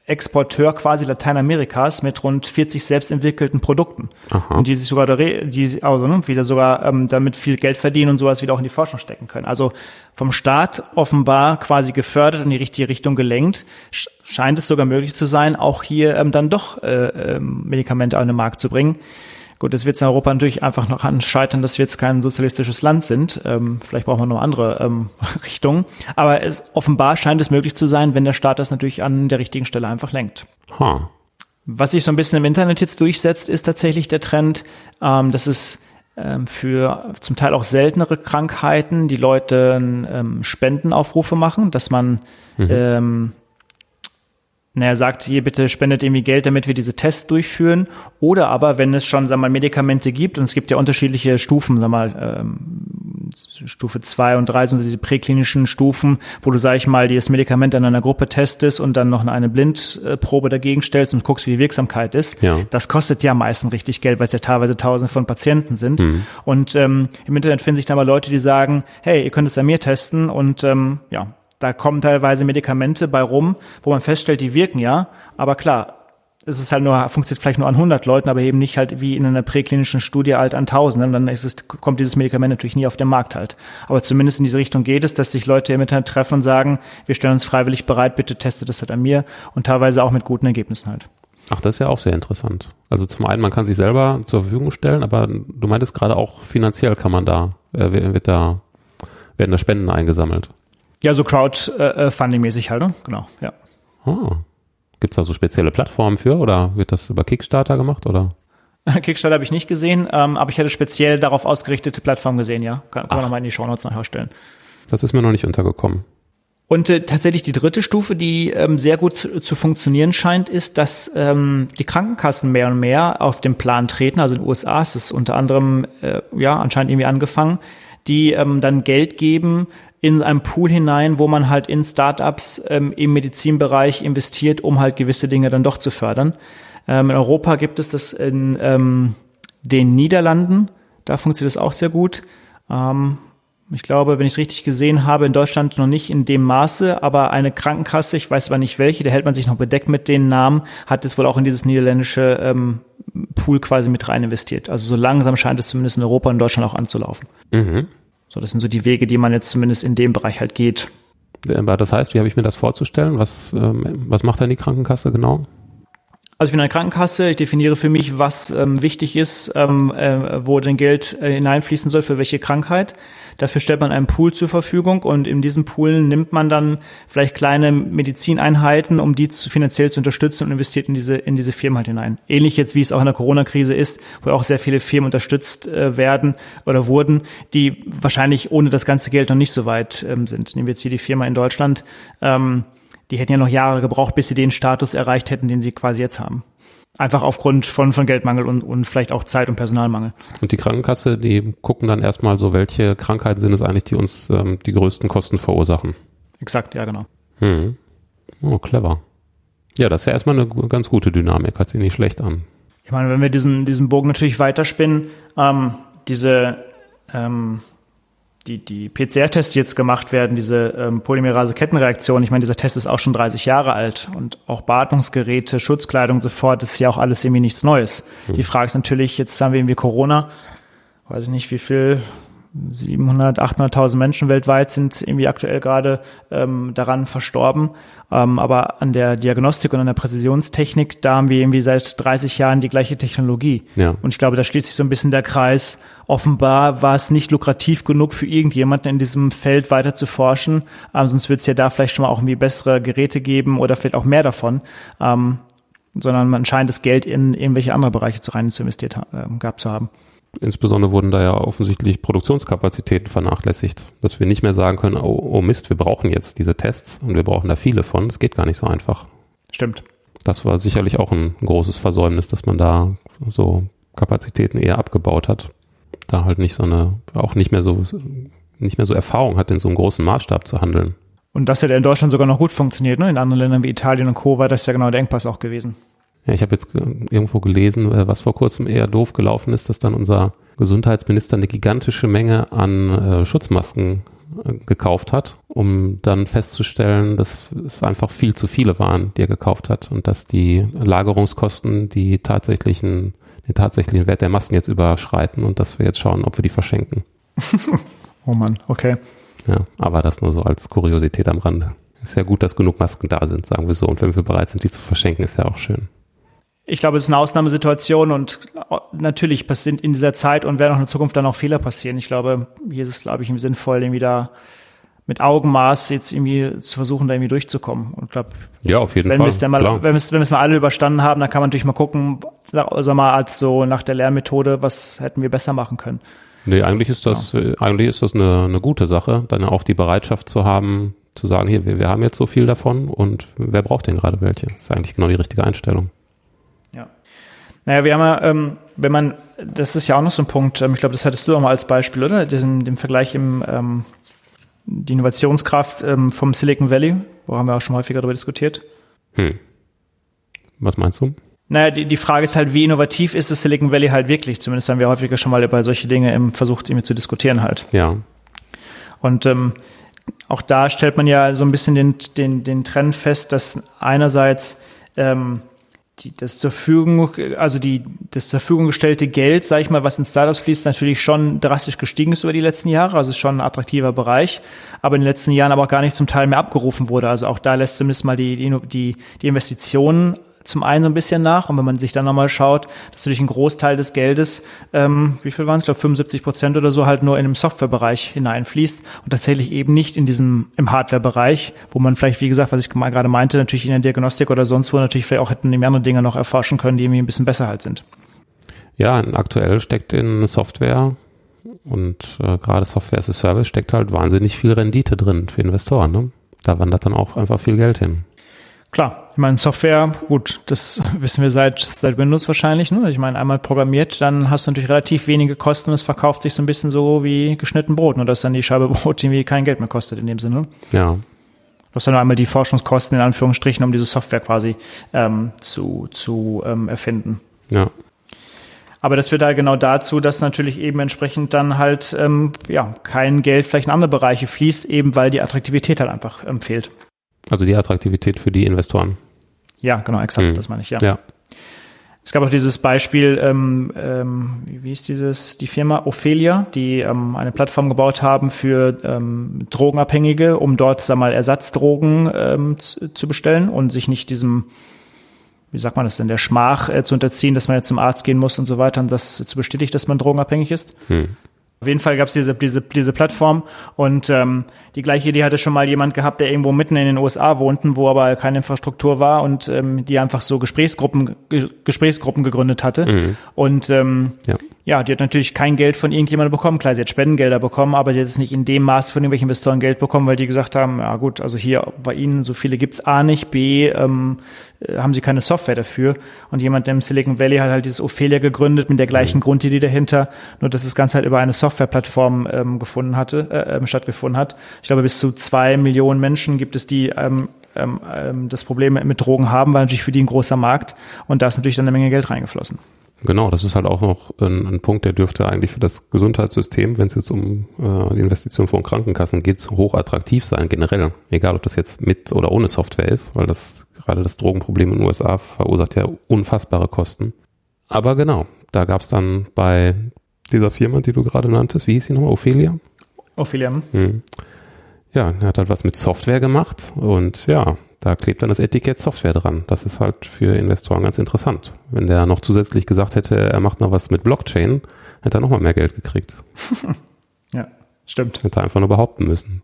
Exporteur quasi Lateinamerikas mit rund 40 selbst entwickelten Produkten. Aha. Und die sich sogar, die, also ne, wieder sogar ähm, damit viel Geld verdienen und sowas wieder auch in die Forschung stecken können. Also vom Staat offenbar quasi gefördert und in die richtige Richtung gelenkt, scheint es sogar möglich zu sein, auch hier ähm, dann doch äh, äh, Medikamente auf den Markt zu bringen. Gut, das wird in Europa natürlich einfach noch an scheitern, dass wir jetzt kein sozialistisches Land sind. Ähm, vielleicht brauchen wir noch andere ähm, *laughs* Richtungen. Aber es, offenbar scheint es möglich zu sein, wenn der Staat das natürlich an der richtigen Stelle einfach lenkt. Huh. Was sich so ein bisschen im Internet jetzt durchsetzt, ist tatsächlich der Trend, ähm, dass es ähm, für zum Teil auch seltenere Krankheiten die Leute ähm, Spendenaufrufe machen, dass man mhm. ähm, naja, sagt, hier bitte spendet irgendwie Geld, damit wir diese Tests durchführen. Oder aber, wenn es schon, sag mal, Medikamente gibt, und es gibt ja unterschiedliche Stufen, sag mal, ähm, Stufe zwei und drei sind diese präklinischen Stufen, wo du, sag ich mal, das Medikament an einer Gruppe testest und dann noch eine Blindprobe dagegen stellst und guckst, wie die Wirksamkeit ist. Ja. Das kostet ja meistens richtig Geld, weil es ja teilweise tausende von Patienten sind. Mhm. Und ähm, im Internet finden sich dann aber Leute, die sagen, hey, ihr könnt es an mir testen und ähm, ja, da kommen teilweise Medikamente bei rum, wo man feststellt, die wirken ja, aber klar, es ist halt nur, funktioniert vielleicht nur an 100 Leuten, aber eben nicht halt wie in einer präklinischen Studie halt an Tausenden. Dann es, kommt dieses Medikament natürlich nie auf den Markt halt. Aber zumindest in diese Richtung geht es, dass sich Leute im Internet treffen und sagen, wir stellen uns freiwillig bereit, bitte testet das halt an mir und teilweise auch mit guten Ergebnissen halt. Ach, das ist ja auch sehr interessant. Also zum einen, man kann sich selber zur Verfügung stellen, aber du meintest gerade auch finanziell kann man da, äh, wird da, werden da Spenden eingesammelt. Ja, so Crowdfunding-mäßig halt, ne? Genau, ja. Oh. Gibt es da so spezielle Plattformen für oder wird das über Kickstarter gemacht oder? *laughs* Kickstarter habe ich nicht gesehen, ähm, aber ich hatte speziell darauf ausgerichtete Plattformen gesehen, ja. Kann, kann man nochmal in die Shownotes nachher stellen. Das ist mir noch nicht untergekommen. Und äh, tatsächlich die dritte Stufe, die ähm, sehr gut zu, zu, funktionieren scheint, ist, dass ähm, die Krankenkassen mehr und mehr auf den Plan treten. Also in den USA ist es unter anderem äh, ja anscheinend irgendwie angefangen, die ähm, dann Geld geben in einem Pool hinein, wo man halt in Startups ähm, im Medizinbereich investiert, um halt gewisse Dinge dann doch zu fördern. Ähm, in Europa gibt es das in ähm, den Niederlanden, da funktioniert das auch sehr gut. Ähm, ich glaube, wenn ich es richtig gesehen habe, in Deutschland noch nicht in dem Maße, aber eine Krankenkasse, ich weiß aber nicht welche, da hält man sich noch bedeckt mit den Namen, hat es wohl auch in dieses niederländische ähm, Pool quasi mit rein investiert. Also so langsam scheint es zumindest in Europa und Deutschland auch anzulaufen. Mhm. So, das sind so die Wege, die man jetzt zumindest in dem Bereich halt geht. Aber das heißt, wie habe ich mir das vorzustellen? Was, ähm, was macht denn die Krankenkasse genau? Also ich bin eine Krankenkasse, ich definiere für mich, was ähm, wichtig ist, ähm, äh, wo denn Geld äh, hineinfließen soll, für welche Krankheit. Dafür stellt man einen Pool zur Verfügung und in diesem Pool nimmt man dann vielleicht kleine Medizineinheiten, um die zu, finanziell zu unterstützen und investiert in diese, in diese Firmen halt hinein. Ähnlich jetzt, wie es auch in der Corona-Krise ist, wo auch sehr viele Firmen unterstützt äh, werden oder wurden, die wahrscheinlich ohne das ganze Geld noch nicht so weit ähm, sind. Nehmen wir jetzt hier die Firma in Deutschland. Ähm, die hätten ja noch Jahre gebraucht, bis sie den Status erreicht hätten, den sie quasi jetzt haben. Einfach aufgrund von, von Geldmangel und, und vielleicht auch Zeit- und Personalmangel. Und die Krankenkasse, die gucken dann erstmal so, welche Krankheiten sind es eigentlich, die uns ähm, die größten Kosten verursachen. Exakt, ja, genau. Hm. Oh, clever. Ja, das ist ja erstmal eine ganz gute Dynamik, hört sich nicht schlecht an. Ich meine, wenn wir diesen, diesen Bogen natürlich weiterspinnen, ähm, diese ähm, die, die PCR-Tests, die jetzt gemacht werden, diese ähm, Polymerase-Kettenreaktion, ich meine, dieser Test ist auch schon 30 Jahre alt und auch Beatmungsgeräte, Schutzkleidung sofort, das ist ja auch alles irgendwie nichts Neues. Mhm. Die Frage ist natürlich, jetzt haben wir irgendwie Corona, weiß ich nicht, wie viel, 700, 800.000 Menschen weltweit sind irgendwie aktuell gerade ähm, daran verstorben. Ähm, aber an der Diagnostik und an der Präzisionstechnik, da haben wir irgendwie seit 30 Jahren die gleiche Technologie. Ja. Und ich glaube, da schließt sich so ein bisschen der Kreis. Offenbar war es nicht lukrativ genug für irgendjemanden in diesem Feld weiter zu forschen. Ähm, sonst wird es ja da vielleicht schon mal auch irgendwie bessere Geräte geben oder vielleicht auch mehr davon. Ähm, sondern man scheint das Geld in irgendwelche andere Bereiche zu rein zu investiert äh, gehabt zu haben insbesondere wurden da ja offensichtlich Produktionskapazitäten vernachlässigt, dass wir nicht mehr sagen können, oh, oh, Mist, wir brauchen jetzt diese Tests und wir brauchen da viele von. Das geht gar nicht so einfach. Stimmt. Das war sicherlich auch ein großes Versäumnis, dass man da so Kapazitäten eher abgebaut hat. Da halt nicht so eine, auch nicht mehr so, nicht mehr so Erfahrung hat, in so einem großen Maßstab zu handeln. Und das hätte in Deutschland sogar noch gut funktioniert, ne? In anderen Ländern wie Italien und Co. war das ja genau der Engpass auch gewesen. Ja, ich habe jetzt irgendwo gelesen, äh, was vor kurzem eher doof gelaufen ist, dass dann unser Gesundheitsminister eine gigantische Menge an äh, Schutzmasken äh, gekauft hat, um dann festzustellen, dass es einfach viel zu viele waren, die er gekauft hat und dass die Lagerungskosten die tatsächlichen, den tatsächlichen Wert der Masken jetzt überschreiten und dass wir jetzt schauen, ob wir die verschenken. *laughs* oh Mann, okay. Ja, aber das nur so als Kuriosität am Rande. Ist ja gut, dass genug Masken da sind, sagen wir so. Und wenn wir bereit sind, die zu verschenken, ist ja auch schön ich glaube, es ist eine Ausnahmesituation und natürlich passiert in dieser Zeit und werden auch in der Zukunft dann auch Fehler passieren. Ich glaube, hier ist es, glaube ich, sinnvoll, irgendwie da mit Augenmaß jetzt irgendwie zu versuchen, da irgendwie durchzukommen. Und glaube, ja, auf jeden wenn Fall. Wir es dann mal, wenn wir es wenn wir es mal alle überstanden haben, dann kann man natürlich mal gucken, sag mal, als so nach der Lehrmethode, was hätten wir besser machen können. Nee, eigentlich ist das, ja. eigentlich ist das eine, eine gute Sache, dann auch die Bereitschaft zu haben, zu sagen, hier, wir, wir haben jetzt so viel davon und wer braucht denn gerade welche? Das ist eigentlich genau die richtige Einstellung. Ja. Naja, wir haben ja, ähm, wenn man, das ist ja auch noch so ein Punkt, ähm, ich glaube, das hattest du auch mal als Beispiel, oder? Den, den Vergleich im, ähm, die Innovationskraft ähm, vom Silicon Valley, wo haben wir auch schon häufiger darüber diskutiert. Hm. Was meinst du? Naja, die, die Frage ist halt, wie innovativ ist das Silicon Valley halt wirklich? Zumindest haben wir häufiger schon mal über solche Dinge im, versucht, irgendwie zu diskutieren halt. Ja. Und ähm, auch da stellt man ja so ein bisschen den, den, den Trend fest, dass einerseits ähm, die, das zur Verfügung, also die, das zur Verfügung gestellte Geld, sage ich mal, was in Startups fließt, natürlich schon drastisch gestiegen ist über die letzten Jahre. Also ist schon ein attraktiver Bereich, aber in den letzten Jahren aber auch gar nicht zum Teil mehr abgerufen wurde. Also auch da lässt zumindest mal die, die, die Investitionen zum einen so ein bisschen nach. Und wenn man sich dann nochmal schaut, dass natürlich ein Großteil des Geldes, ähm, wie viel waren es, ich glaube 75 Prozent oder so, halt nur in den Softwarebereich hineinfließt und tatsächlich eben nicht in diesem, im Hardwarebereich, wo man vielleicht, wie gesagt, was ich gerade meinte, natürlich in der Diagnostik oder sonst wo natürlich vielleicht auch hätten die andere Dinge noch erforschen können, die irgendwie ein bisschen besser halt sind. Ja, aktuell steckt in Software und äh, gerade Software as a Service steckt halt wahnsinnig viel Rendite drin für Investoren. Ne? Da wandert dann auch einfach viel Geld hin. Klar, ich meine, Software, gut, das *laughs* wissen wir seit, seit Windows wahrscheinlich. Ne? Ich meine, einmal programmiert, dann hast du natürlich relativ wenige Kosten und es verkauft sich so ein bisschen so wie geschnitten Brot. Nur dass dann die Scheibe *laughs* Brot irgendwie kein Geld mehr kostet in dem Sinne. Ja. Du hast dann nur einmal die Forschungskosten in Anführungsstrichen, um diese Software quasi ähm, zu, zu ähm, erfinden. Ja. Aber das führt da genau dazu, dass natürlich eben entsprechend dann halt ähm, ja kein Geld vielleicht in andere Bereiche fließt, eben weil die Attraktivität halt einfach ähm, fehlt. Also die Attraktivität für die Investoren. Ja, genau, exakt, mhm. das meine ich, ja. ja. Es gab auch dieses Beispiel, ähm, ähm, wie ist dieses, die Firma Ophelia, die ähm, eine Plattform gebaut haben für ähm, Drogenabhängige, um dort, sag mal, Ersatzdrogen ähm, zu, zu bestellen und sich nicht diesem, wie sagt man das denn, der Schmach äh, zu unterziehen, dass man jetzt zum Arzt gehen muss und so weiter und das zu bestätigt, dass man drogenabhängig ist. Hm. Auf jeden Fall gab es diese, diese, diese Plattform und ähm, die gleiche Idee hatte schon mal jemand gehabt, der irgendwo mitten in den USA wohnten, wo aber keine Infrastruktur war und ähm, die einfach so Gesprächsgruppen, Gesprächsgruppen gegründet hatte. Mhm. Und ähm, ja. Ja, die hat natürlich kein Geld von irgendjemandem bekommen. Klar, sie hat Spendengelder bekommen, aber sie hat es nicht in dem Maß von irgendwelchen Investoren Geld bekommen, weil die gesagt haben, ja gut, also hier bei Ihnen so viele gibt's A nicht, B ähm, äh, haben sie keine Software dafür. Und jemand im Silicon Valley hat halt dieses Ophelia gegründet mit der gleichen mhm. Grundidee dahinter, nur dass das Ganze halt über eine Softwareplattform ähm, gefunden hatte, äh, ähm, stattgefunden hat. Ich glaube, bis zu zwei Millionen Menschen gibt es, die ähm, ähm, ähm, das Problem mit Drogen haben, weil natürlich für die ein großer Markt und da ist natürlich dann eine Menge Geld reingeflossen. Genau, das ist halt auch noch ein, ein Punkt, der dürfte eigentlich für das Gesundheitssystem, wenn es jetzt um äh, die Investition von Krankenkassen geht, hoch attraktiv sein, generell. Egal, ob das jetzt mit oder ohne Software ist, weil das gerade das Drogenproblem in den USA verursacht ja unfassbare Kosten. Aber genau, da gab es dann bei dieser Firma, die du gerade nanntest, wie hieß sie nochmal? Ophelia? Ophelia. Hm ja, er hat halt was mit Software gemacht und ja, da klebt dann das Etikett Software dran. Das ist halt für Investoren ganz interessant. Wenn der noch zusätzlich gesagt hätte, er macht noch was mit Blockchain, hätte er nochmal mehr Geld gekriegt. *laughs* ja, stimmt. Hätte er einfach nur behaupten müssen.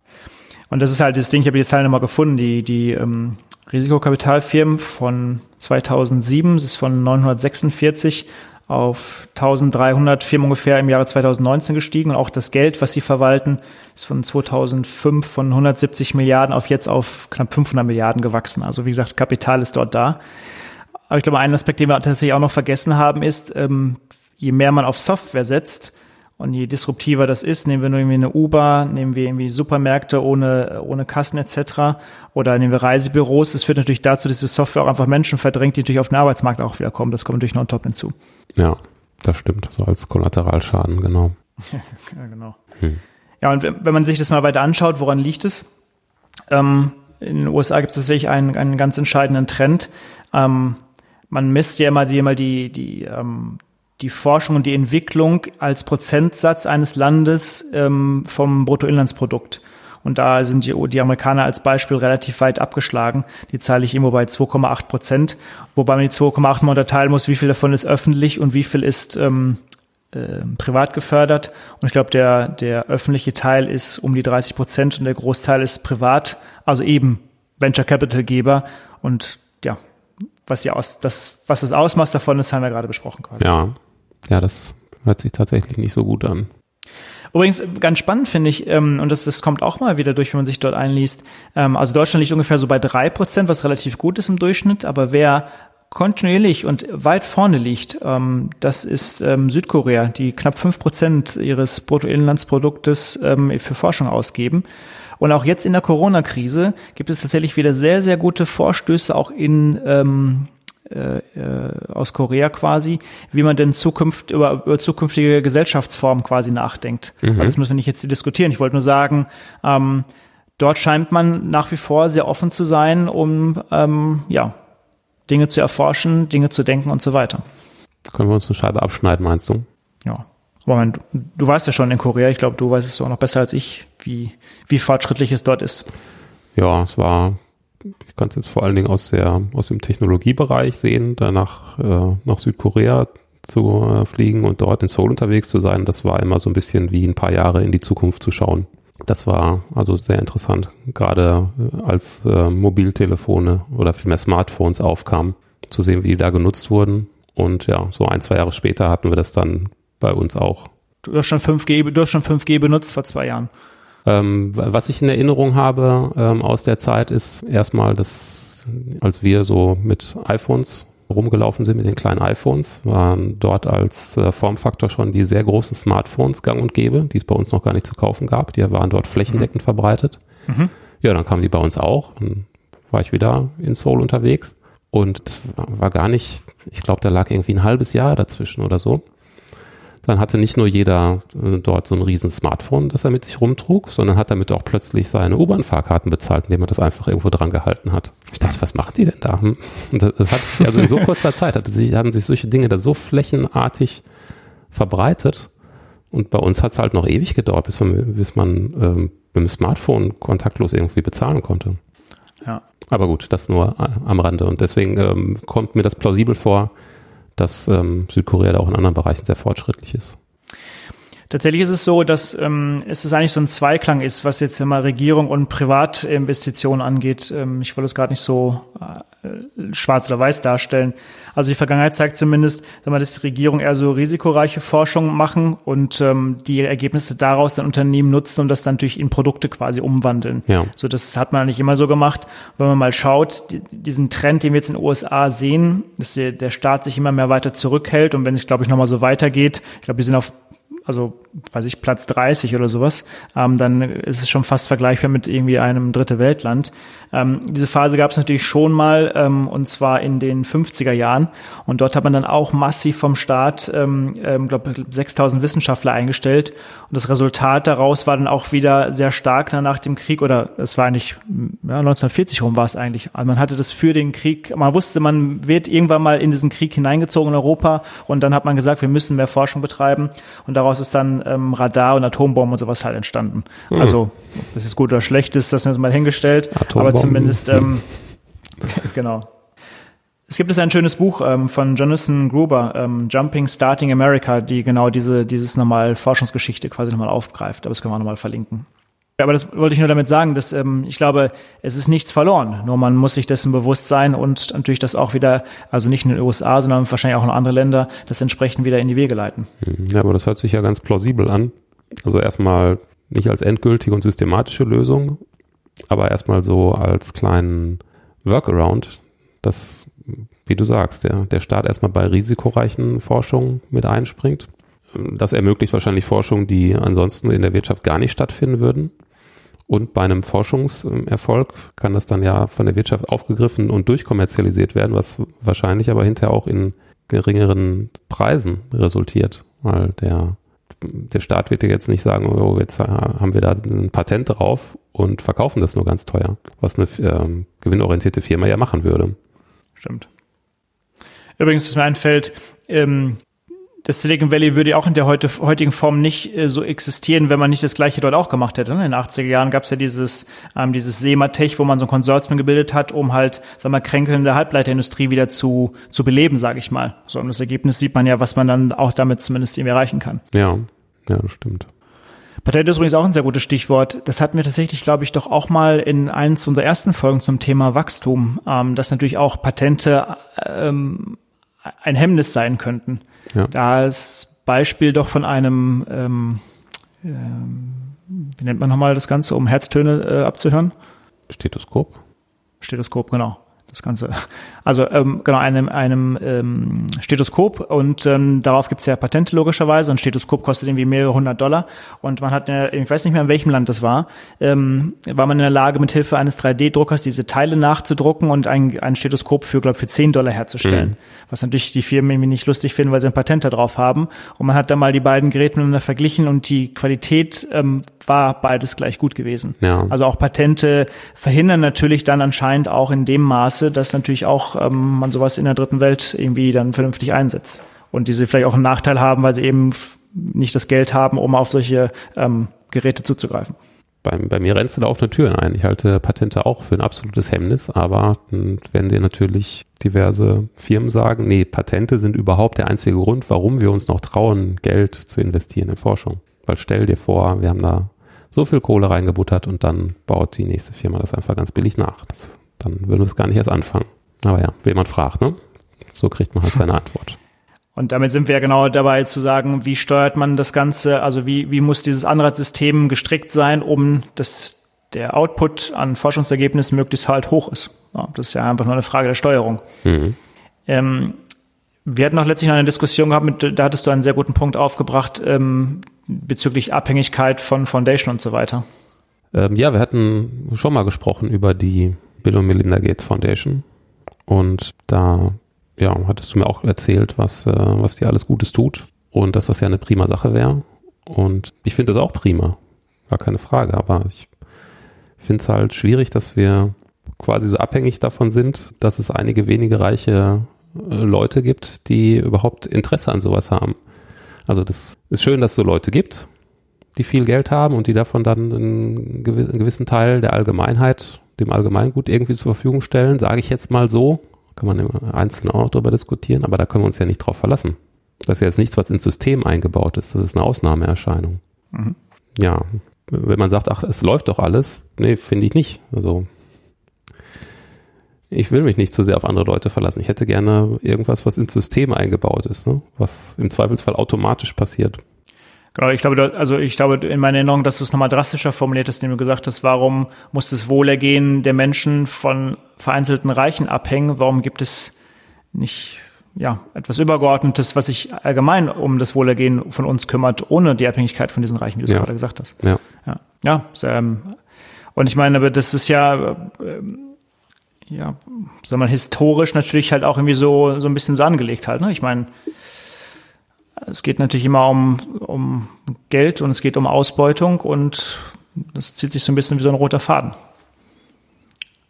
Und das ist halt das Ding, ich habe die Zahlen nochmal gefunden, die, die ähm, Risikokapitalfirmen von 2007, das ist von 946 auf 1300 Firmen ungefähr im Jahre 2019 gestiegen und auch das Geld, was sie verwalten, ist von 2005 von 170 Milliarden auf jetzt auf knapp 500 Milliarden gewachsen. Also wie gesagt, Kapital ist dort da. Aber ich glaube, ein Aspekt, den wir tatsächlich auch noch vergessen haben, ist, ähm, je mehr man auf Software setzt, und je disruptiver das ist, nehmen wir nur irgendwie eine Uber, nehmen wir irgendwie Supermärkte ohne, ohne Kassen etc. oder nehmen wir Reisebüros. Das führt natürlich dazu, dass die Software auch einfach Menschen verdrängt, die natürlich auf den Arbeitsmarkt auch wieder kommen. Das kommt natürlich noch on top hinzu. Ja, das stimmt. So als Kollateralschaden, genau. *laughs* ja, genau. Hm. Ja, und wenn man sich das mal weiter anschaut, woran liegt es? Ähm, in den USA gibt es tatsächlich einen, einen ganz entscheidenden Trend. Ähm, man misst ja immer die, die, die, ähm, die Forschung und die Entwicklung als Prozentsatz eines Landes ähm, vom Bruttoinlandsprodukt. Und da sind die, die Amerikaner als Beispiel relativ weit abgeschlagen. Die zahle ich irgendwo bei 2,8 Prozent, wobei man die 2,8 mal unterteilen muss, wie viel davon ist öffentlich und wie viel ist ähm, äh, privat gefördert. Und ich glaube, der, der öffentliche Teil ist um die 30 Prozent und der Großteil ist privat, also eben Venture Capital Geber. Und ja, was aus, das, was das Ausmaß davon ist, haben wir gerade besprochen quasi. Ja, ja, das hört sich tatsächlich nicht so gut an. Übrigens, ganz spannend finde ich, ähm, und das, das kommt auch mal wieder durch, wenn man sich dort einliest. Ähm, also Deutschland liegt ungefähr so bei drei Prozent, was relativ gut ist im Durchschnitt, aber wer kontinuierlich und weit vorne liegt, ähm, das ist ähm, Südkorea, die knapp fünf Prozent ihres Bruttoinlandsproduktes ähm, für Forschung ausgeben. Und auch jetzt in der Corona-Krise gibt es tatsächlich wieder sehr, sehr gute Vorstöße auch in ähm, äh, äh, aus Korea quasi, wie man denn Zukunft über, über zukünftige Gesellschaftsformen quasi nachdenkt. Mhm. Also das müssen wir nicht jetzt diskutieren. Ich wollte nur sagen, ähm, dort scheint man nach wie vor sehr offen zu sein, um ähm, ja Dinge zu erforschen, Dinge zu denken und so weiter. Können wir uns eine Scheibe abschneiden, meinst du? Ja. Aber du, du weißt ja schon in Korea, ich glaube, du weißt es auch noch besser als ich, wie, wie fortschrittlich es dort ist. Ja, es war ich kann es jetzt vor allen Dingen aus, der, aus dem Technologiebereich sehen, danach äh, nach Südkorea zu äh, fliegen und dort in Seoul unterwegs zu sein. Das war immer so ein bisschen wie ein paar Jahre in die Zukunft zu schauen. Das war also sehr interessant, gerade äh, als äh, Mobiltelefone oder vielmehr Smartphones aufkamen, zu sehen, wie die da genutzt wurden. Und ja, so ein, zwei Jahre später hatten wir das dann bei uns auch. Du hast schon 5G, du hast schon 5G benutzt vor zwei Jahren. Ähm, was ich in Erinnerung habe ähm, aus der Zeit ist erstmal, dass als wir so mit iPhones rumgelaufen sind, mit den kleinen iPhones, waren dort als äh, Formfaktor schon die sehr großen Smartphones gang und gäbe, die es bei uns noch gar nicht zu kaufen gab. Die waren dort flächendeckend mhm. verbreitet. Mhm. Ja, dann kamen die bei uns auch. Dann war ich wieder in Seoul unterwegs und war gar nicht, ich glaube, da lag irgendwie ein halbes Jahr dazwischen oder so dann hatte nicht nur jeder äh, dort so ein riesen Smartphone, das er mit sich rumtrug, sondern hat damit auch plötzlich seine U-Bahn-Fahrkarten bezahlt, indem er das einfach irgendwo dran gehalten hat. Ich dachte, was macht die denn da? Hm? Und *laughs* das, das hat sich, also in so kurzer *laughs* Zeit hatte sich, haben sich solche Dinge da so flächenartig verbreitet. Und bei uns hat es halt noch ewig gedauert, bis man, bis man ähm, mit dem Smartphone kontaktlos irgendwie bezahlen konnte. Ja. Aber gut, das nur äh, am Rande. Und deswegen ähm, kommt mir das plausibel vor, dass ähm, Südkorea da auch in anderen Bereichen sehr fortschrittlich ist. Tatsächlich ist es so, dass ähm, es eigentlich so ein Zweiklang ist, was jetzt immer Regierung und Privatinvestitionen angeht. Ähm, ich wollte es gerade nicht so äh, schwarz oder weiß darstellen. Also die Vergangenheit zeigt zumindest, dass die Regierung eher so risikoreiche Forschung machen und ähm, die Ergebnisse daraus dann Unternehmen nutzen und das dann natürlich in Produkte quasi umwandeln. Ja. So, das hat man nicht immer so gemacht. Wenn man mal schaut, die, diesen Trend, den wir jetzt in den USA sehen, dass der, der Staat sich immer mehr weiter zurückhält und wenn es, glaube ich, nochmal so weitergeht, ich glaube, wir sind auf also weiß ich, Platz 30 oder sowas, ähm, dann ist es schon fast vergleichbar mit irgendwie einem dritte Weltland. Ähm, diese Phase gab es natürlich schon mal, ähm, und zwar in den 50er Jahren. Und dort hat man dann auch massiv vom Staat, ähm, ähm, glaube 6000 Wissenschaftler eingestellt. Und das Resultat daraus war dann auch wieder sehr stark nach dem Krieg, oder es war eigentlich, ja, 1940 rum war es eigentlich. Also man hatte das für den Krieg, man wusste, man wird irgendwann mal in diesen Krieg hineingezogen in Europa. Und dann hat man gesagt, wir müssen mehr Forschung betreiben. Und daraus ist dann ähm, Radar und Atombomben und sowas halt entstanden. Mhm. Also, ob das ist gut oder schlecht ist, das wir uns mal hingestellt. Aber zumindest, ähm, *laughs* genau. Es gibt es ein schönes Buch ähm, von Jonathan Gruber, ähm, Jumping Starting America, die genau diese, dieses nochmal Forschungsgeschichte quasi nochmal aufgreift. Aber das können wir auch nochmal verlinken. Aber das wollte ich nur damit sagen, dass ähm, ich glaube, es ist nichts verloren. Nur man muss sich dessen bewusst sein und natürlich das auch wieder, also nicht in den USA, sondern wahrscheinlich auch in andere Länder, das entsprechend wieder in die Wege leiten. Ja, aber das hört sich ja ganz plausibel an. Also erstmal nicht als endgültige und systematische Lösung, aber erstmal so als kleinen Workaround, dass, wie du sagst, der, der Staat erstmal bei risikoreichen Forschungen mit einspringt. Das ermöglicht wahrscheinlich Forschung, die ansonsten in der Wirtschaft gar nicht stattfinden würden. Und bei einem Forschungserfolg kann das dann ja von der Wirtschaft aufgegriffen und durchkommerzialisiert werden, was wahrscheinlich aber hinterher auch in geringeren Preisen resultiert, weil der, der Staat wird ja jetzt nicht sagen, oh, jetzt haben wir da ein Patent drauf und verkaufen das nur ganz teuer, was eine ähm, gewinnorientierte Firma ja machen würde. Stimmt. Übrigens, was mir einfällt, ähm, das Silicon Valley würde auch in der heute, heutigen Form nicht äh, so existieren, wenn man nicht das Gleiche dort auch gemacht hätte. Ne? In den 80er Jahren gab es ja dieses, ähm, dieses Sematech, wo man so ein Konsortium gebildet hat, um halt, sag mal, kränkelnde Halbleiterindustrie wieder zu, zu beleben, sage ich mal. So, und das Ergebnis sieht man ja, was man dann auch damit zumindest irgendwie erreichen kann. Ja, ja, das stimmt. Patent ist übrigens auch ein sehr gutes Stichwort. Das hatten wir tatsächlich, glaube ich, doch auch mal in eins unserer ersten Folgen zum Thema Wachstum, ähm, dass natürlich auch Patente ähm, ein Hemmnis sein könnten. Ja. Da ist Beispiel doch von einem, ähm, ähm, wie nennt man nochmal das Ganze, um Herztöne äh, abzuhören? Stethoskop. Stethoskop, genau das Ganze. Also ähm, genau, einem, einem ähm, Stethoskop und ähm, darauf gibt es ja Patente logischerweise. Ein Stethoskop kostet irgendwie mehrere hundert Dollar und man hat, eine, ich weiß nicht mehr, in welchem Land das war, ähm, war man in der Lage, mit Hilfe eines 3D-Druckers diese Teile nachzudrucken und ein, ein Stethoskop für, glaube für 10 Dollar herzustellen. Mhm. Was natürlich die Firmen irgendwie nicht lustig finden, weil sie ein Patent da drauf haben. Und man hat dann mal die beiden Geräte miteinander verglichen und die Qualität ähm, war beides gleich gut gewesen. Ja. Also auch Patente verhindern natürlich dann anscheinend auch in dem Maße, dass natürlich auch ähm, man sowas in der dritten Welt irgendwie dann vernünftig einsetzt. Und diese vielleicht auch einen Nachteil haben, weil sie eben nicht das Geld haben, um auf solche ähm, Geräte zuzugreifen. Bei, bei mir rennst du da offene Türen ein. Ich halte Patente auch für ein absolutes Hemmnis, aber werden dir natürlich diverse Firmen sagen, nee, Patente sind überhaupt der einzige Grund, warum wir uns noch trauen, Geld zu investieren in Forschung. Weil stell dir vor, wir haben da so viel Kohle reingebuttert und dann baut die nächste Firma das einfach ganz billig nach. Das, dann würden wir es gar nicht erst anfangen. Aber ja, wen man fragt, ne? So kriegt man halt seine *laughs* Antwort. Und damit sind wir ja genau dabei zu sagen, wie steuert man das Ganze, also wie, wie muss dieses Anreizsystem gestrickt sein, um dass der Output an Forschungsergebnissen möglichst halt hoch ist. Ja, das ist ja einfach nur eine Frage der Steuerung. Mhm. Ähm, wir hatten auch letztlich noch eine Diskussion gehabt, mit, da hattest du einen sehr guten Punkt aufgebracht ähm, bezüglich Abhängigkeit von Foundation und so weiter. Ähm, ja, wir hatten schon mal gesprochen über die Bill und Melinda Gates Foundation und da ja, hattest du mir auch erzählt, was, äh, was dir alles Gutes tut und dass das ja eine prima Sache wäre. Und ich finde das auch prima, gar keine Frage, aber ich finde es halt schwierig, dass wir quasi so abhängig davon sind, dass es einige wenige reiche äh, Leute gibt, die überhaupt Interesse an sowas haben. Also das ist schön, dass es so Leute gibt, die viel Geld haben und die davon dann einen gewissen Teil der Allgemeinheit, dem Allgemeingut irgendwie zur Verfügung stellen, sage ich jetzt mal so. Kann man im Einzelnen auch noch darüber diskutieren, aber da können wir uns ja nicht drauf verlassen. Das ist ja jetzt nichts, was ins System eingebaut ist. Das ist eine Ausnahmeerscheinung. Mhm. Ja, wenn man sagt, ach, es läuft doch alles, nee, finde ich nicht. Also ich will mich nicht zu sehr auf andere Leute verlassen. Ich hätte gerne irgendwas, was ins System eingebaut ist, ne? was im Zweifelsfall automatisch passiert. Genau, ich glaube, also ich glaube in meiner Erinnerung, dass du es nochmal drastischer formuliert hast, indem du gesagt hast, warum muss das Wohlergehen der Menschen von vereinzelten Reichen abhängen? Warum gibt es nicht ja, etwas Übergeordnetes, was sich allgemein um das Wohlergehen von uns kümmert, ohne die Abhängigkeit von diesen Reichen, wie du es ja. gerade gesagt hast. Ja. Ja, ja ähm, und ich meine, aber das ist ja, ähm, ja, wir mal, historisch natürlich halt auch irgendwie so, so ein bisschen so angelegt halt. Ne? Ich meine, es geht natürlich immer um, um Geld und es geht um Ausbeutung und das zieht sich so ein bisschen wie so ein roter Faden.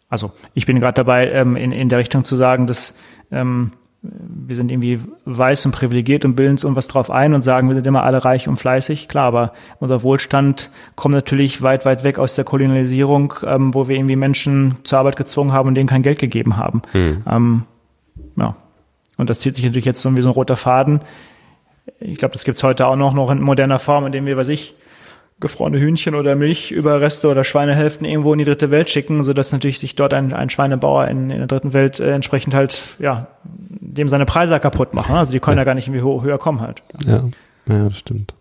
Also ich bin gerade dabei, ähm, in, in der Richtung zu sagen, dass ähm, wir sind irgendwie weiß und privilegiert und bilden uns irgendwas drauf ein und sagen, wir sind immer alle reich und fleißig. Klar, aber unser Wohlstand kommt natürlich weit, weit weg aus der Kolonialisierung, ähm, wo wir irgendwie Menschen zur Arbeit gezwungen haben und denen kein Geld gegeben haben. Hm. Ähm, ja. Und das zieht sich natürlich jetzt so wie so ein roter Faden. Ich glaube, das gibt's heute auch noch, noch in moderner Form, indem wir, weiß ich, gefrorene Hühnchen oder Milchüberreste oder Schweinehälften irgendwo in die dritte Welt schicken, sodass natürlich sich dort ein, ein Schweinebauer in, in der dritten Welt äh, entsprechend halt, ja, dem seine Preise kaputt machen. Also die können ja, ja gar nicht irgendwie höher kommen halt. Ja, ja, das stimmt.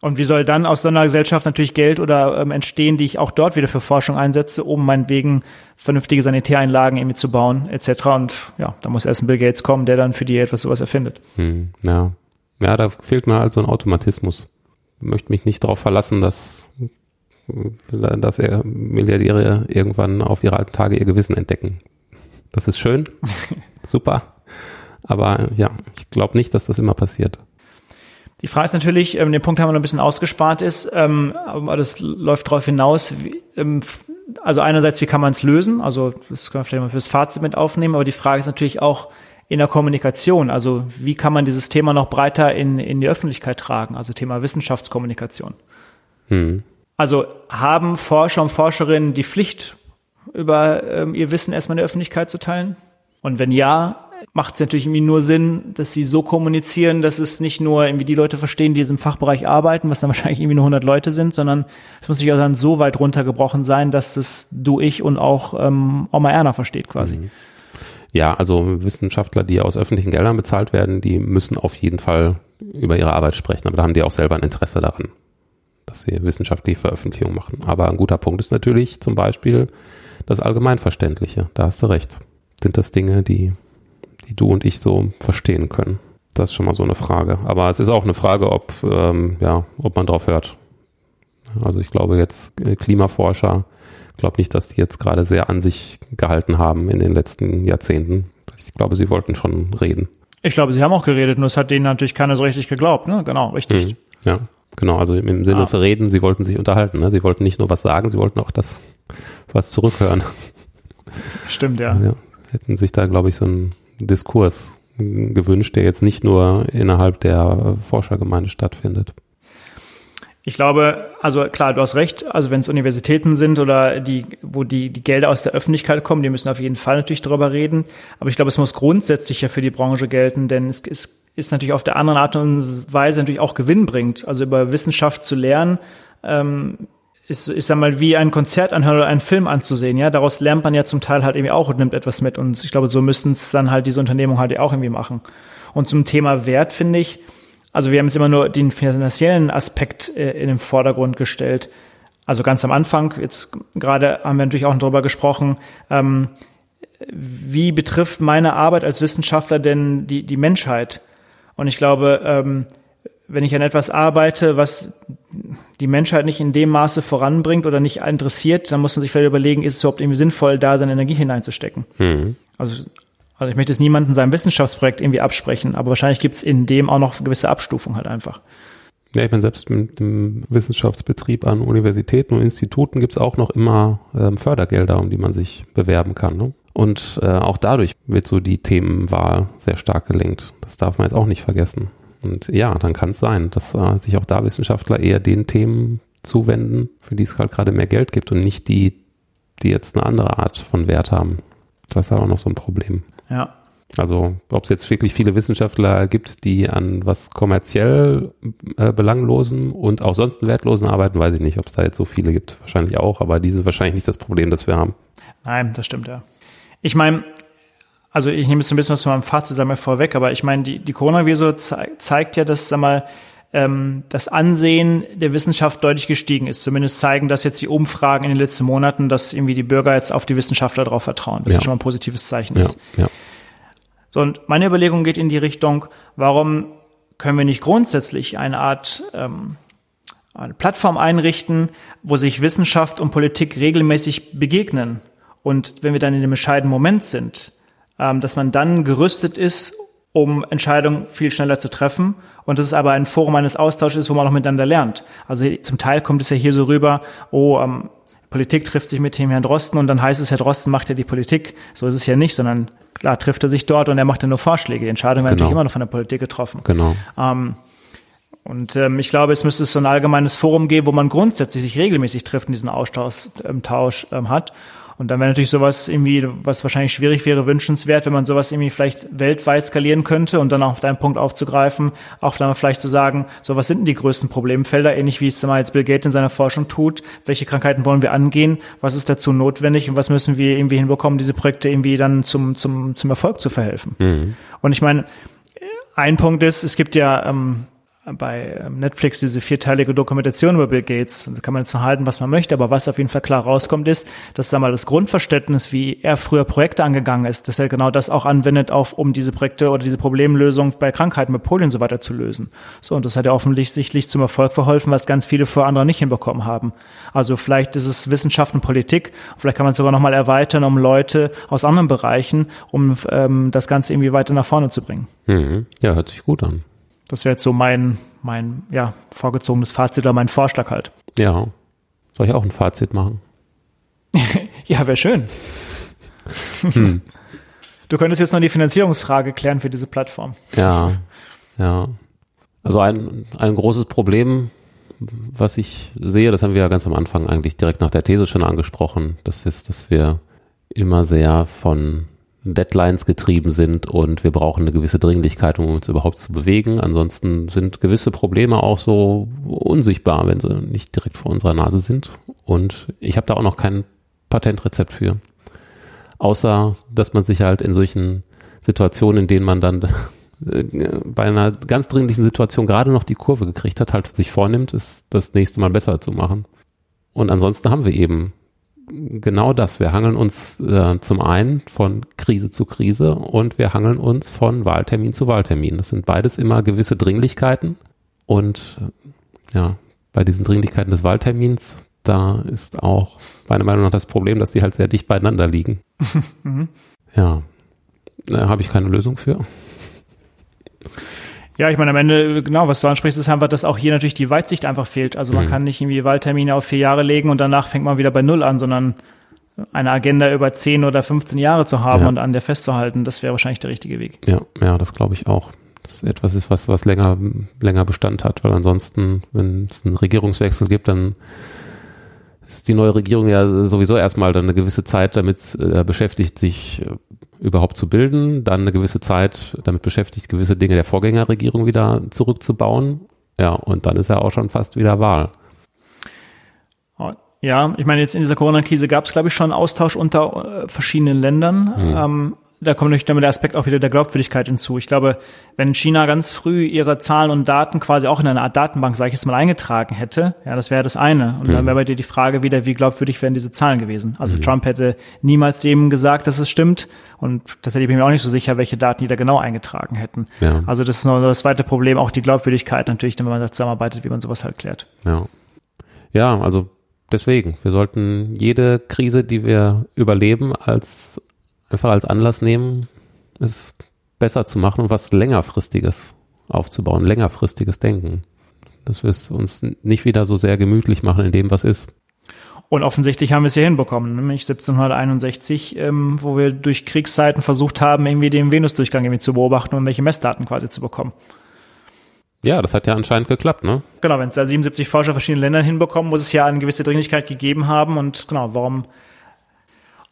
Und wie soll dann aus so einer Gesellschaft natürlich Geld oder ähm, entstehen, die ich auch dort wieder für Forschung einsetze, um meinetwegen vernünftige Sanitäreinlagen irgendwie zu bauen, etc. Und ja, da muss erst ein Bill Gates kommen, der dann für die etwas sowas erfindet. Hm, ja. Ja, da fehlt mir also ein Automatismus möchte mich nicht darauf verlassen, dass, dass er Milliardäre irgendwann auf ihre alten Tage ihr Gewissen entdecken. Das ist schön, *laughs* super, aber ja, ich glaube nicht, dass das immer passiert. Die Frage ist natürlich, ähm, den Punkt haben wir noch ein bisschen ausgespart ist, ähm, aber das läuft darauf hinaus, wie, ähm, also einerseits, wie kann man es lösen? Also das können wir vielleicht mal fürs Fazit mit aufnehmen, aber die Frage ist natürlich auch, in der Kommunikation. Also wie kann man dieses Thema noch breiter in, in die Öffentlichkeit tragen? Also Thema Wissenschaftskommunikation. Hm. Also haben Forscher und Forscherinnen die Pflicht, über ähm, ihr Wissen erstmal in der Öffentlichkeit zu teilen? Und wenn ja, macht es natürlich irgendwie nur Sinn, dass sie so kommunizieren, dass es nicht nur irgendwie die Leute verstehen, die in diesem Fachbereich arbeiten, was dann *laughs* wahrscheinlich irgendwie nur 100 Leute sind, sondern es muss natürlich auch dann so weit runtergebrochen sein, dass es du, ich und auch ähm, Oma Erna versteht quasi. Mhm. Ja, also Wissenschaftler, die aus öffentlichen Geldern bezahlt werden, die müssen auf jeden Fall über ihre Arbeit sprechen, aber da haben die auch selber ein Interesse daran, dass sie wissenschaftliche Veröffentlichungen machen. Aber ein guter Punkt ist natürlich zum Beispiel das Allgemeinverständliche. Da hast du recht. Sind das Dinge, die die du und ich so verstehen können? Das ist schon mal so eine Frage. Aber es ist auch eine Frage, ob, ähm, ja, ob man drauf hört. Also ich glaube jetzt äh, Klimaforscher, glaube nicht, dass die jetzt gerade sehr an sich gehalten haben in den letzten Jahrzehnten. Ich glaube, sie wollten schon reden. Ich glaube, sie haben auch geredet, nur es hat denen natürlich keiner so richtig geglaubt, ne? Genau, richtig. Mhm. Ja, genau. Also im Sinne ah. für reden, sie wollten sich unterhalten. Ne? Sie wollten nicht nur was sagen, sie wollten auch das was zurückhören. *laughs* Stimmt, ja. ja hätten sich da, glaube ich, so ein Diskurs gewünscht, der jetzt nicht nur innerhalb der Forschergemeinde stattfindet. Ich glaube, also klar, du hast recht, also wenn es Universitäten sind oder die, wo die, die Gelder aus der Öffentlichkeit kommen, die müssen auf jeden Fall natürlich darüber reden. Aber ich glaube, es muss grundsätzlich ja für die Branche gelten, denn es, es ist natürlich auf der anderen Art und Weise natürlich auch gewinnbringend. Also über Wissenschaft zu lernen, ähm, ist, ich sag mal, wie ein Konzert anhören oder einen Film anzusehen, ja. Daraus lernt man ja zum Teil halt irgendwie auch und nimmt etwas mit. Und ich glaube, so müssten es dann halt diese Unternehmung halt auch irgendwie machen. Und zum Thema Wert finde ich, also wir haben jetzt immer nur den finanziellen Aspekt äh, in den Vordergrund gestellt. Also ganz am Anfang, jetzt gerade haben wir natürlich auch darüber gesprochen, ähm, wie betrifft meine Arbeit als Wissenschaftler denn die, die Menschheit? Und ich glaube, ähm, wenn ich an etwas arbeite, was die Menschheit nicht in dem Maße voranbringt oder nicht interessiert, dann muss man sich vielleicht überlegen, ist es überhaupt irgendwie sinnvoll, da seine Energie hineinzustecken. Mhm. Also, also ich möchte es niemandem seinem Wissenschaftsprojekt irgendwie absprechen, aber wahrscheinlich gibt es in dem auch noch gewisse Abstufung halt einfach. Ja, ich meine, selbst mit dem Wissenschaftsbetrieb an Universitäten und Instituten gibt es auch noch immer ähm, Fördergelder, um die man sich bewerben kann. Ne? Und äh, auch dadurch wird so die Themenwahl sehr stark gelenkt. Das darf man jetzt auch nicht vergessen. Und ja, dann kann es sein, dass äh, sich auch da Wissenschaftler eher den Themen zuwenden, für die es halt gerade mehr Geld gibt und nicht die, die jetzt eine andere Art von Wert haben. Das ist halt auch noch so ein Problem. Ja. Also, ob es jetzt wirklich viele Wissenschaftler gibt, die an was kommerziell äh, belanglosen und auch sonst wertlosen arbeiten, weiß ich nicht, ob es da jetzt so viele gibt. Wahrscheinlich auch, aber die sind wahrscheinlich nicht das Problem, das wir haben. Nein, das stimmt ja. Ich meine, also ich nehme jetzt ein bisschen was von meinem Fazit sag mal, vorweg, aber ich meine, die, die Coronavirus zei zeigt ja, dass sag mal, ähm, das Ansehen der Wissenschaft deutlich gestiegen ist. Zumindest zeigen das jetzt die Umfragen in den letzten Monaten, dass irgendwie die Bürger jetzt auf die Wissenschaftler darauf vertrauen. Das ja. schon mal ein positives Zeichen ja. ist. Ja. So, und meine Überlegung geht in die Richtung, warum können wir nicht grundsätzlich eine Art ähm, eine Plattform einrichten, wo sich Wissenschaft und Politik regelmäßig begegnen. Und wenn wir dann in dem entscheidenden Moment sind, ähm, dass man dann gerüstet ist, um Entscheidungen viel schneller zu treffen und dass es aber ein Forum eines Austausches ist, wo man auch miteinander lernt. Also zum Teil kommt es ja hier so rüber, oh, ähm, Politik trifft sich mit dem Herrn Drosten und dann heißt es, Herr Drosten macht ja die Politik. So ist es ja nicht, sondern klar trifft er sich dort und er macht ja nur Vorschläge. Die Entscheidung wird genau. natürlich immer noch von der Politik getroffen. Genau. Ähm, und ähm, ich glaube, es müsste so ein allgemeines Forum geben, wo man grundsätzlich sich regelmäßig trifft und diesen Austausch ähm, Tausch, ähm, hat. Und dann wäre natürlich sowas irgendwie, was wahrscheinlich schwierig wäre, wünschenswert, wenn man sowas irgendwie vielleicht weltweit skalieren könnte und dann auch auf deinen Punkt aufzugreifen, auch dann vielleicht zu sagen, so was sind denn die größten Problemfelder, ähnlich wie es mal jetzt Bill Gates in seiner Forschung tut, welche Krankheiten wollen wir angehen, was ist dazu notwendig und was müssen wir irgendwie hinbekommen, diese Projekte irgendwie dann zum, zum, zum Erfolg zu verhelfen. Mhm. Und ich meine, ein Punkt ist, es gibt ja ähm, bei ähm, Netflix diese vierteilige Dokumentation über Bill Gates. Da kann man jetzt verhalten, was man möchte, aber was auf jeden Fall klar rauskommt, ist, dass da mal das Grundverständnis, wie er früher Projekte angegangen ist, dass er genau das auch anwendet, auf, um diese Projekte oder diese Problemlösung bei Krankheiten, bei Polio und so weiter zu lösen. So, und das hat ja offensichtlich zum Erfolg verholfen, es ganz viele vor andere nicht hinbekommen haben. Also vielleicht ist es Wissenschaft und Politik, vielleicht kann man es sogar nochmal erweitern, um Leute aus anderen Bereichen, um ähm, das Ganze irgendwie weiter nach vorne zu bringen. Mhm. Ja, hört sich gut an. Das wäre jetzt so mein, mein, ja, vorgezogenes Fazit oder mein Vorschlag halt. Ja. Soll ich auch ein Fazit machen? *laughs* ja, wäre schön. Hm. Du könntest jetzt noch die Finanzierungsfrage klären für diese Plattform. Ja, ja. Also ein, ein großes Problem, was ich sehe, das haben wir ja ganz am Anfang eigentlich direkt nach der These schon angesprochen, das ist, dass wir immer sehr von Deadlines getrieben sind und wir brauchen eine gewisse Dringlichkeit, um uns überhaupt zu bewegen. Ansonsten sind gewisse Probleme auch so unsichtbar, wenn sie nicht direkt vor unserer Nase sind. Und ich habe da auch noch kein Patentrezept für. Außer, dass man sich halt in solchen Situationen, in denen man dann *laughs* bei einer ganz dringlichen Situation gerade noch die Kurve gekriegt hat, halt sich vornimmt, es das nächste Mal besser zu machen. Und ansonsten haben wir eben genau das. Wir hangeln uns äh, zum einen von Krise zu Krise und wir hangeln uns von Wahltermin zu Wahltermin. Das sind beides immer gewisse Dringlichkeiten. Und äh, ja, bei diesen Dringlichkeiten des Wahltermins, da ist auch meiner Meinung nach das Problem, dass die halt sehr dicht beieinander liegen. *laughs* Ja, da habe ich keine Lösung für. Ja, ich meine, am Ende, genau, was du ansprichst, ist einfach, dass auch hier natürlich die Weitsicht einfach fehlt. Also man mhm. kann nicht irgendwie Wahltermine auf vier Jahre legen und danach fängt man wieder bei Null an, sondern eine Agenda über zehn oder 15 Jahre zu haben ja. und an der festzuhalten, das wäre wahrscheinlich der richtige Weg. Ja, ja, das glaube ich auch. Das etwas ist, was, was länger, länger Bestand hat, weil ansonsten, wenn es einen Regierungswechsel gibt, dann ist die neue Regierung ja sowieso erstmal dann eine gewisse Zeit damit äh, beschäftigt, sich äh, überhaupt zu bilden, dann eine gewisse Zeit damit beschäftigt, gewisse Dinge der Vorgängerregierung wieder zurückzubauen. Ja, und dann ist ja auch schon fast wieder Wahl. Ja, ich meine, jetzt in dieser Corona-Krise gab es, glaube ich, schon Austausch unter äh, verschiedenen Ländern. Hm. Ähm, da kommt natürlich damit der Aspekt auch wieder der Glaubwürdigkeit hinzu. Ich glaube, wenn China ganz früh ihre Zahlen und Daten quasi auch in eine Art Datenbank, sage ich jetzt mal, eingetragen hätte, ja, das wäre das eine. Und mhm. dann wäre bei dir die Frage wieder, wie glaubwürdig wären diese Zahlen gewesen? Also mhm. Trump hätte niemals dem gesagt, dass es stimmt. Und tatsächlich bin ich mir auch nicht so sicher, welche Daten die da genau eingetragen hätten. Ja. Also das ist noch das zweite Problem, auch die Glaubwürdigkeit natürlich, wenn man da zusammenarbeitet, wie man sowas halt klärt. Ja. Ja, also deswegen, wir sollten jede Krise, die wir überleben, als einfach als Anlass nehmen, es besser zu machen und was längerfristiges aufzubauen, längerfristiges Denken. Dass wir es uns nicht wieder so sehr gemütlich machen in dem, was ist. Und offensichtlich haben wir es hier hinbekommen, nämlich 1761, ähm, wo wir durch Kriegszeiten versucht haben, irgendwie den Venusdurchgang irgendwie zu beobachten und welche Messdaten quasi zu bekommen. Ja, das hat ja anscheinend geklappt, ne? Genau, wenn es da 77 Forscher verschiedenen Ländern hinbekommen, muss es ja eine gewisse Dringlichkeit gegeben haben. Und genau, warum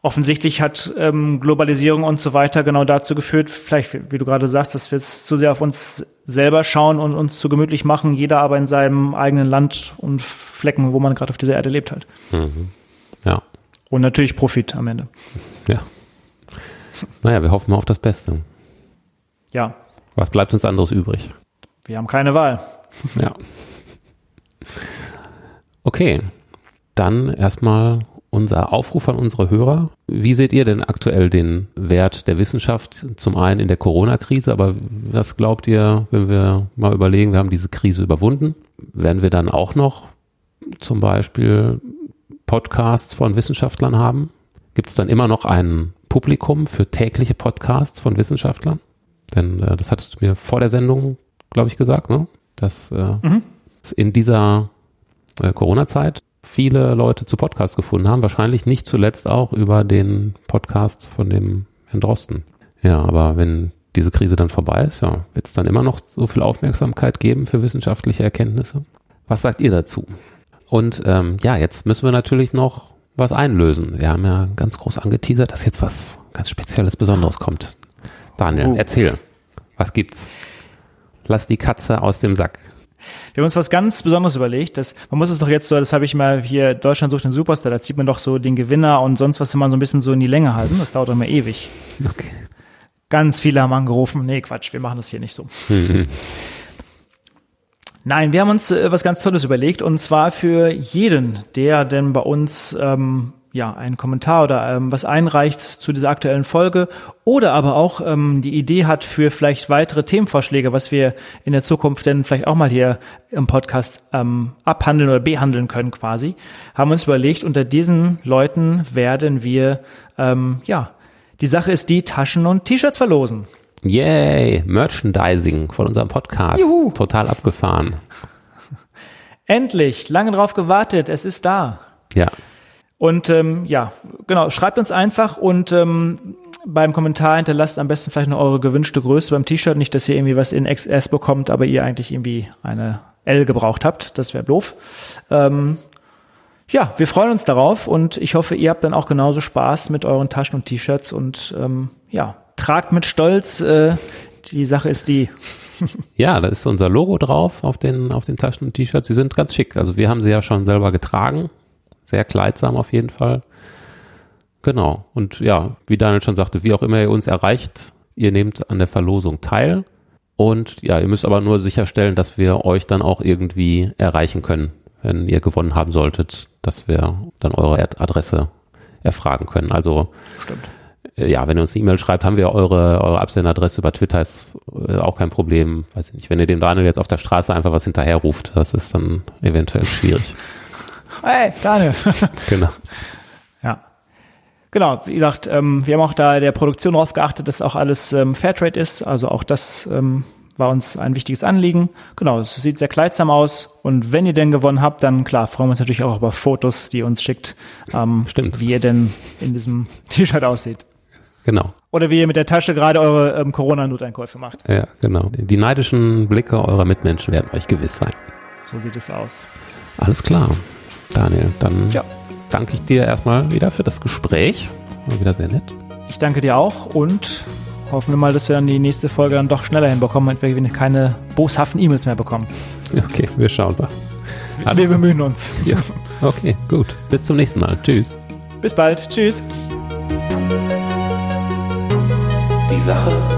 offensichtlich hat ähm, Globalisierung und so weiter genau dazu geführt, vielleicht, wie du gerade sagst, dass wir es zu sehr auf uns selber schauen und uns zu gemütlich machen, jeder aber in seinem eigenen Land und Flecken, wo man gerade auf dieser Erde lebt halt. Mhm. Ja. Und natürlich Profit am Ende. *laughs* Ja. Naja, wir hoffen mal auf das Beste. Ja. Was bleibt uns anderes übrig? Wir haben keine Wahl. Ja. Okay. Dann erstmal unser Aufruf an unsere Hörer. Wie seht ihr denn aktuell den Wert der Wissenschaft? Zum einen in der Corona-Krise, aber was glaubt ihr, wenn wir mal überlegen, wir haben diese Krise überwunden? Werden wir dann auch noch zum Beispiel Podcasts von Wissenschaftlern haben? Gibt es dann immer noch ein Publikum für tägliche Podcasts von Wissenschaftlern? Denn äh, das hattest du mir vor der Sendung, glaube ich, gesagt, ne? dass äh, mhm. in dieser äh, Corona-Zeit viele Leute zu Podcasts gefunden haben. Wahrscheinlich nicht zuletzt auch über den Podcast von dem Herrn Drosten. Ja, aber wenn diese Krise dann vorbei ist, ja, wird es dann immer noch so viel Aufmerksamkeit geben für wissenschaftliche Erkenntnisse? Was sagt ihr dazu? Und ähm, ja, jetzt müssen wir natürlich noch was einlösen. Wir haben ja ganz groß angeteasert, dass jetzt was ganz Spezielles, Besonderes kommt. Daniel, oh. erzähl. Was gibt's? Lass die Katze aus dem Sack. Wir haben uns was ganz Besonderes überlegt. Dass, man muss es doch jetzt so, das habe ich mal hier, Deutschland sucht den Superstar, da zieht man doch so den Gewinner und sonst was immer so ein bisschen so in die Länge halten. Das dauert immer ewig. Okay. Ganz viele haben angerufen, nee, Quatsch, wir machen das hier nicht so. *laughs* Nein, wir haben uns äh, was ganz Tolles überlegt und zwar für jeden, der denn bei uns ähm, ja, einen Kommentar oder ähm, was einreicht zu dieser aktuellen Folge oder aber auch ähm, die Idee hat für vielleicht weitere Themenvorschläge, was wir in der Zukunft denn vielleicht auch mal hier im Podcast ähm, abhandeln oder behandeln können quasi, haben uns überlegt, unter diesen Leuten werden wir, ähm, ja, die Sache ist die, Taschen und T-Shirts verlosen. Yay, Merchandising von unserem Podcast. Juhu. Total abgefahren. *laughs* Endlich, lange drauf gewartet, es ist da. Ja. Und ähm, ja, genau, schreibt uns einfach und ähm, beim Kommentar hinterlasst am besten vielleicht noch eure gewünschte Größe beim T-Shirt. Nicht, dass ihr irgendwie was in XS bekommt, aber ihr eigentlich irgendwie eine L gebraucht habt. Das wäre doof. Ähm, ja, wir freuen uns darauf und ich hoffe, ihr habt dann auch genauso Spaß mit euren Taschen und T-Shirts und ähm, ja, tragt mit Stolz. Äh, die Sache ist die. *laughs* ja, da ist unser Logo drauf auf den, auf den Taschen und T-Shirts. Sie sind ganz schick. Also wir haben sie ja schon selber getragen. Sehr kleidsam auf jeden Fall. Genau. Und ja, wie Daniel schon sagte, wie auch immer ihr uns erreicht, ihr nehmt an der Verlosung teil. Und ja, ihr müsst aber nur sicherstellen, dass wir euch dann auch irgendwie erreichen können, wenn ihr gewonnen haben solltet, dass wir dann eure Adresse erfragen können. Also Stimmt. Äh, ja, wenn ihr uns eine E-Mail schreibt, haben wir eure, eure Absenderadresse über Twitter, ist äh, auch kein Problem. Weiß ich nicht, wenn ihr dem Daniel jetzt auf der Straße einfach was hinterher ruft, das ist dann eventuell schwierig. *laughs* Hey, Daniel. *laughs* genau. Ja. Genau, wie gesagt, ähm, wir haben auch da der Produktion darauf geachtet, dass auch alles ähm, Fairtrade ist. Also auch das ähm, war uns ein wichtiges Anliegen. Genau, es sieht sehr kleidsam aus. Und wenn ihr denn gewonnen habt, dann klar, freuen wir uns natürlich auch über Fotos, die ihr uns schickt, ähm, Stimmt. wie ihr denn in diesem *laughs* T-Shirt aussieht. Genau. Oder wie ihr mit der Tasche gerade eure ähm, Corona-Noteinkäufe macht. Ja, genau. Die neidischen Blicke eurer Mitmenschen werden euch gewiss sein. So sieht es aus. Alles klar. Daniel, dann Ja. danke ich dir erstmal wieder für das Gespräch. War wieder sehr nett. Ich danke dir auch und hoffen wir mal, dass wir dann die nächste Folge dann doch schneller hinbekommen und wir keine boshaften E-Mails mehr bekommen. Okay, wir schauen mal. Alles wir bemühen uns. Ja. Okay, gut. Bis zum nächsten Mal. Tschüss. Bis bald. Tschüss. Die Sache